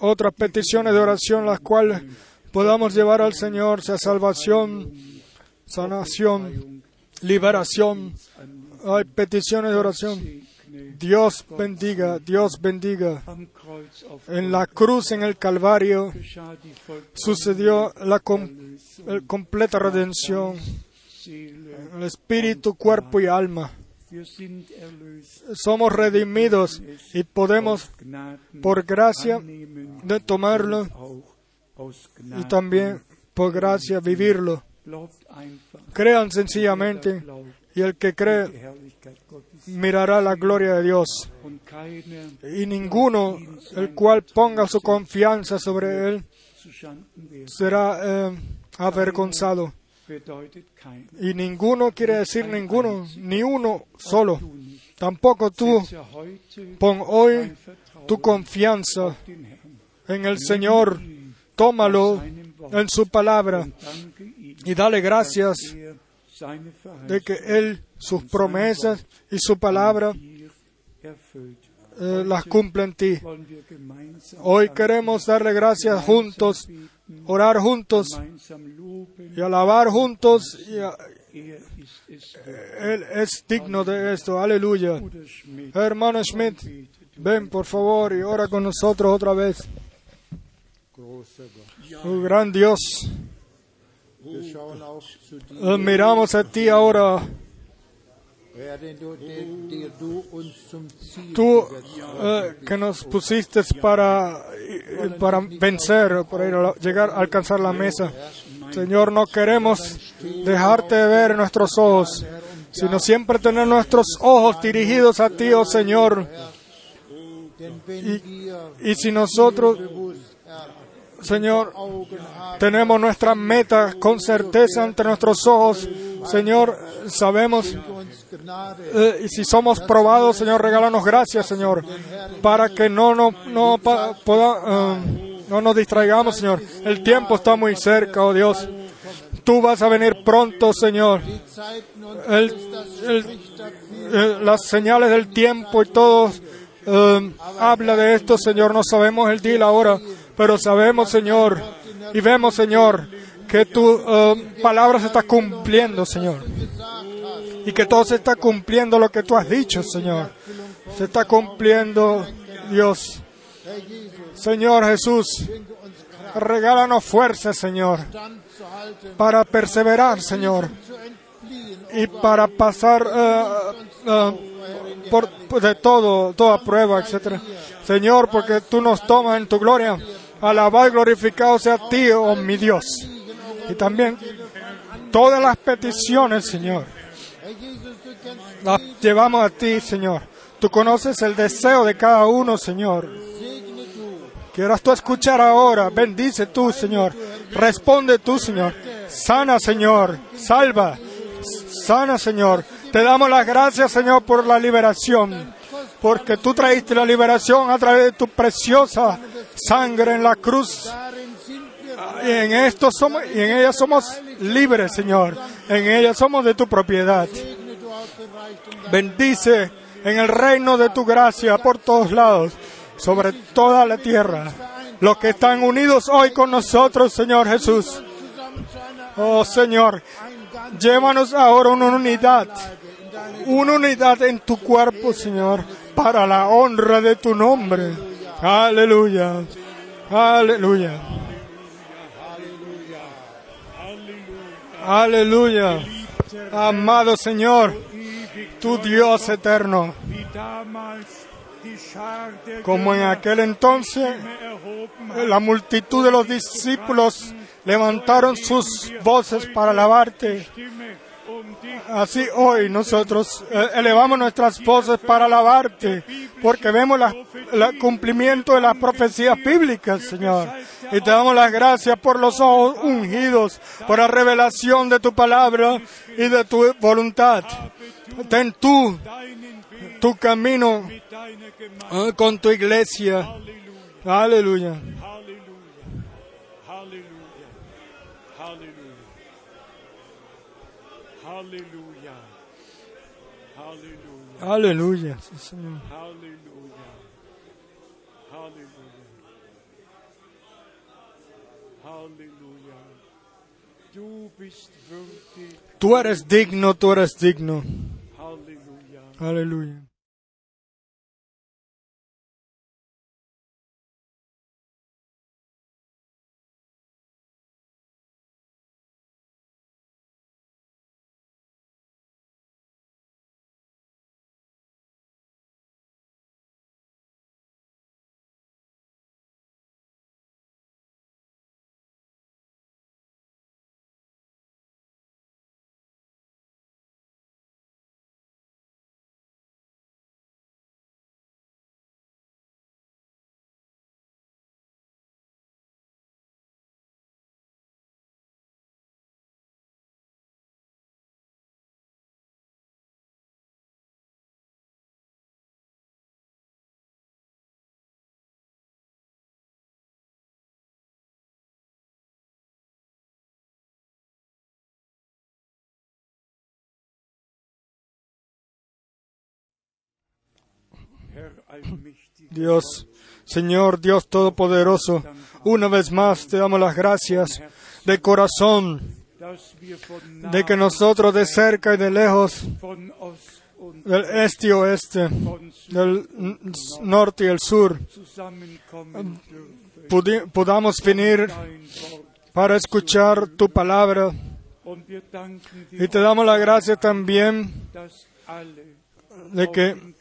otras peticiones de oración las cuales podamos llevar al Señor, sea salvación, sanación, liberación. Hay peticiones de oración. Dios bendiga, Dios bendiga. En la cruz, en el Calvario, sucedió la completa redención, el espíritu, cuerpo y alma. Somos redimidos y podemos, por gracia, tomarlo y también, por gracia, vivirlo. Crean sencillamente y el que cree. Mirará la gloria de Dios. Y ninguno, el cual ponga su confianza sobre él, será eh, avergonzado. Y ninguno quiere decir ninguno, ni uno solo. Tampoco tú pon hoy tu confianza en el Señor. Tómalo en su palabra y dale gracias de que Él, sus promesas y su palabra eh, las cumple en ti. Hoy queremos darle gracias juntos, orar juntos y alabar juntos. Wert. Él es digno de esto. Aleluya. Hermano Schmidt, ven por favor y ora con nosotros otra vez. Oh, gran Dios, eh, miramos a ti ahora. Tú eh, que nos pusiste para, eh, para vencer, para llegar a alcanzar la mesa. Señor, no queremos dejarte de ver nuestros ojos, sino siempre tener nuestros ojos dirigidos a ti, oh Señor. Wir Y si nosotros, Señor, tenemos nuestras metas con certeza ante nuestros ojos, Señor, sabemos Eh, si somos probados, Señor, regálanos gracias, Señor, para que no, no, no, eh, no nos distraigamos, Señor. El tiempo está muy cerca, oh Dios. Tú vas a venir pronto, Señor. Eh, las señales del tiempo y todo eh, habla de esto, Señor. No sabemos el día y la hora, pero sabemos, Señor, y vemos, Señor, que tu palabra se está cumpliendo, Señor. Y que todo se está cumpliendo lo que tú has dicho, Señor. Se está cumpliendo, Dios. Señor Jesús, regálanos fuerza, Señor, para perseverar, Señor, y para pasar eh, eh, por, por de todo, toda prueba, etcétera. Señor, porque tú nos tomas en tu gloria. Alabado y glorificado sea ti, oh mi Dios. Y también todas las peticiones, Señor, las llevamos a ti, Señor. Tú conoces el deseo de cada uno, Señor. Quieras tú escuchar ahora, bendice tú, Señor. Responde tú, Señor. Sana, Señor. Salva. Sana, Señor. Te damos las gracias, Señor, por la liberación. Porque tú traíste la liberación a través de tu preciosa sangre en la cruz. Y en esto somos, y en ella somos libres, Señor. En ella somos de tu propiedad. Bendice en el reino de tu gracia por todos lados, sobre toda la tierra. Los que están unidos hoy con nosotros, Señor Jesús. Oh Señor, llévanos ahora una unidad, una unidad en tu cuerpo, Señor, para la honra de tu nombre. Aleluya, aleluya. Aleluya. Amado Señor, tu Dios eterno, como en aquel entonces la multitud de los discípulos levantaron sus voces para alabarte. Así hoy nosotros eh, elevamos nuestras voces para alabarte, porque vemos el cumplimiento de las profecías bíblicas, Señor. Y te damos las gracias por los ojos ungidos, por la revelación de tu palabra y de tu voluntad. Ten tú tu camino eh, con tu iglesia. Aleluya. Halleluja, Halleluja, Aleluya. Sí, Señor. Du bist würdig, Tú eres digno, tú eres digno. Halleluja. Aleluya. Dios, Señor Dios Todopoderoso, una vez más te damos las gracias de corazón, de que nosotros de cerca y de lejos, del este y oeste, del norte y el sur, podamos venir para escuchar tu palabra. Y te damos la gracia también de que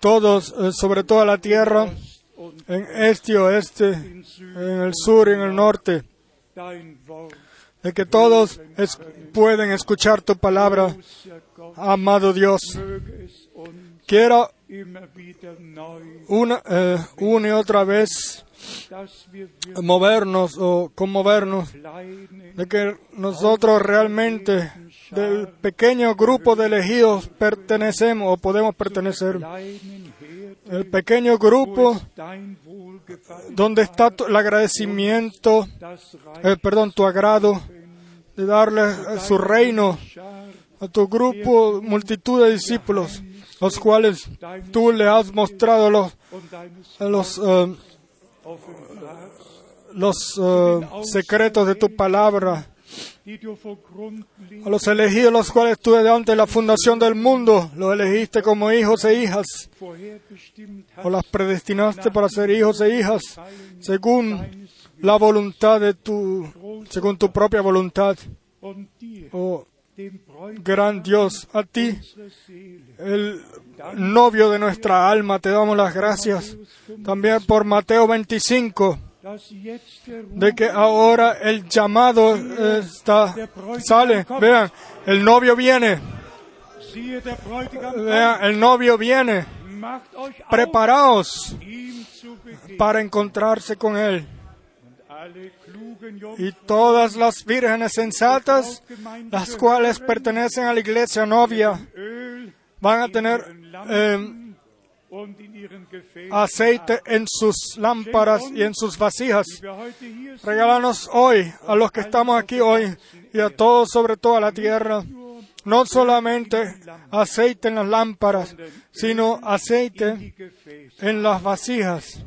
todos, eh, sobre toda la tierra, en este y oeste, en el sur y en el norte, de que todos pueden escuchar tu palabra, amado Dios. Quiero una, eh, una y otra vez movernos o conmovernos de que nosotros realmente del pequeño grupo de elegidos pertenecemos o podemos pertenecer. El pequeño grupo donde está el agradecimiento, eh, perdón, tu agrado de darle su reino a tu grupo, multitud de discípulos, los cuales tú le has mostrado los, los, eh, los eh, secretos de tu palabra, a los elegidos, los cuales tú de la fundación del mundo los elegiste como hijos e hijas, o las predestinaste para ser hijos e hijas, según la voluntad de tu, según tu propia voluntad, oh gran Dios, a ti, el novio de nuestra alma, te damos las gracias. También por Mateo 25, Ruf de que ahora el llamado eh, está, sale. Vean, el novio viene. Vean, el novio viene. Preparaos para encontrarse con él. Y todas las vírgenes sensatas, las cuales pertenecen a la iglesia novia, van a tener eh, aceite en sus lámparas y en sus vasijas. Regálanos hoy, a los que estamos aquí hoy, y a todos sobre toda la tierra, no solamente aceite en las lámparas, sino aceite en las vasijas.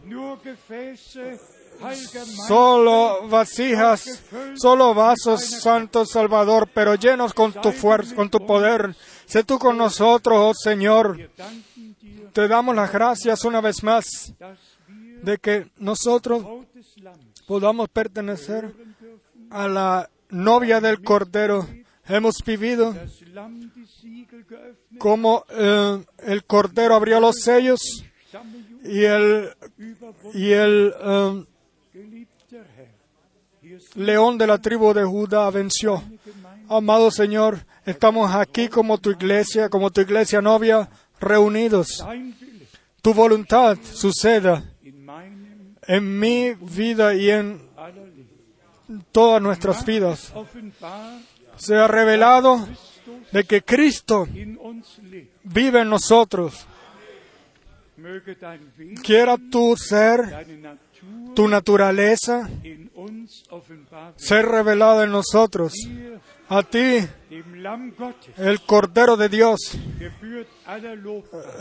Solo vasijas, solo vasos, Santo Salvador, pero llenos con tu fuerza, con tu poder. Sé tú con nosotros, oh Señor. Te damos las gracias una vez más de que nosotros podamos pertenecer a la novia del Cordero. Hemos vivido como eh, el Cordero abrió los sellos y el, y el eh, león de la tribu de Judá venció. Amado Señor, estamos aquí como tu iglesia, como tu iglesia novia, reunidos. Tu voluntad suceda en mi vida y en todas nuestras vidas. Se ha revelado de que Cristo vive en nosotros. Quiera tu ser, tu naturaleza, ser revelada en nosotros. A ti, el Cordero de Dios,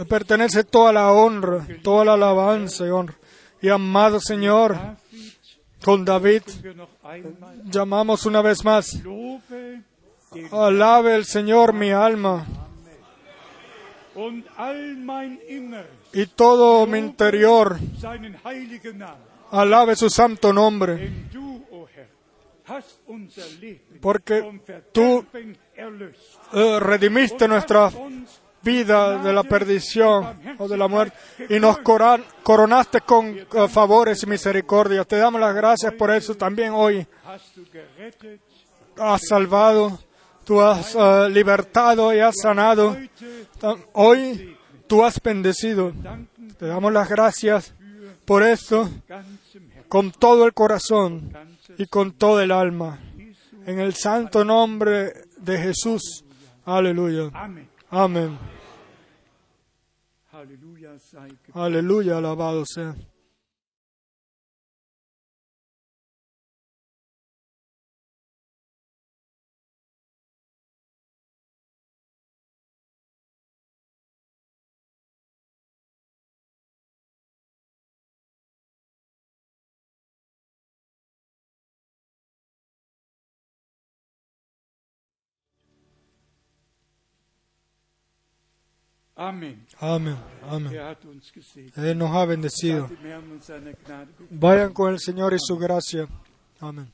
pertenece toda la honra, toda la alabanza y. Y amado Señor, con David llamamos una vez más, alabe el Señor mi alma y todo mi interior, alabe su santo nombre, porque tú eh, redimiste nuestra vida de la perdición o de la muerte y nos coronaste con eh, favores y misericordias. Te damos las gracias por eso también hoy. Has salvado, tú has eh, libertado y has sanado. Hoy tú has bendecido. Te damos las gracias por esto con todo el corazón y con todo el alma. En el santo nombre de Jesús. Aleluya. Amén. Aleluya, alabado sea. Amén. Amén. Él nos ha bendecido. Vayan con el Señor y su gracia. Amén.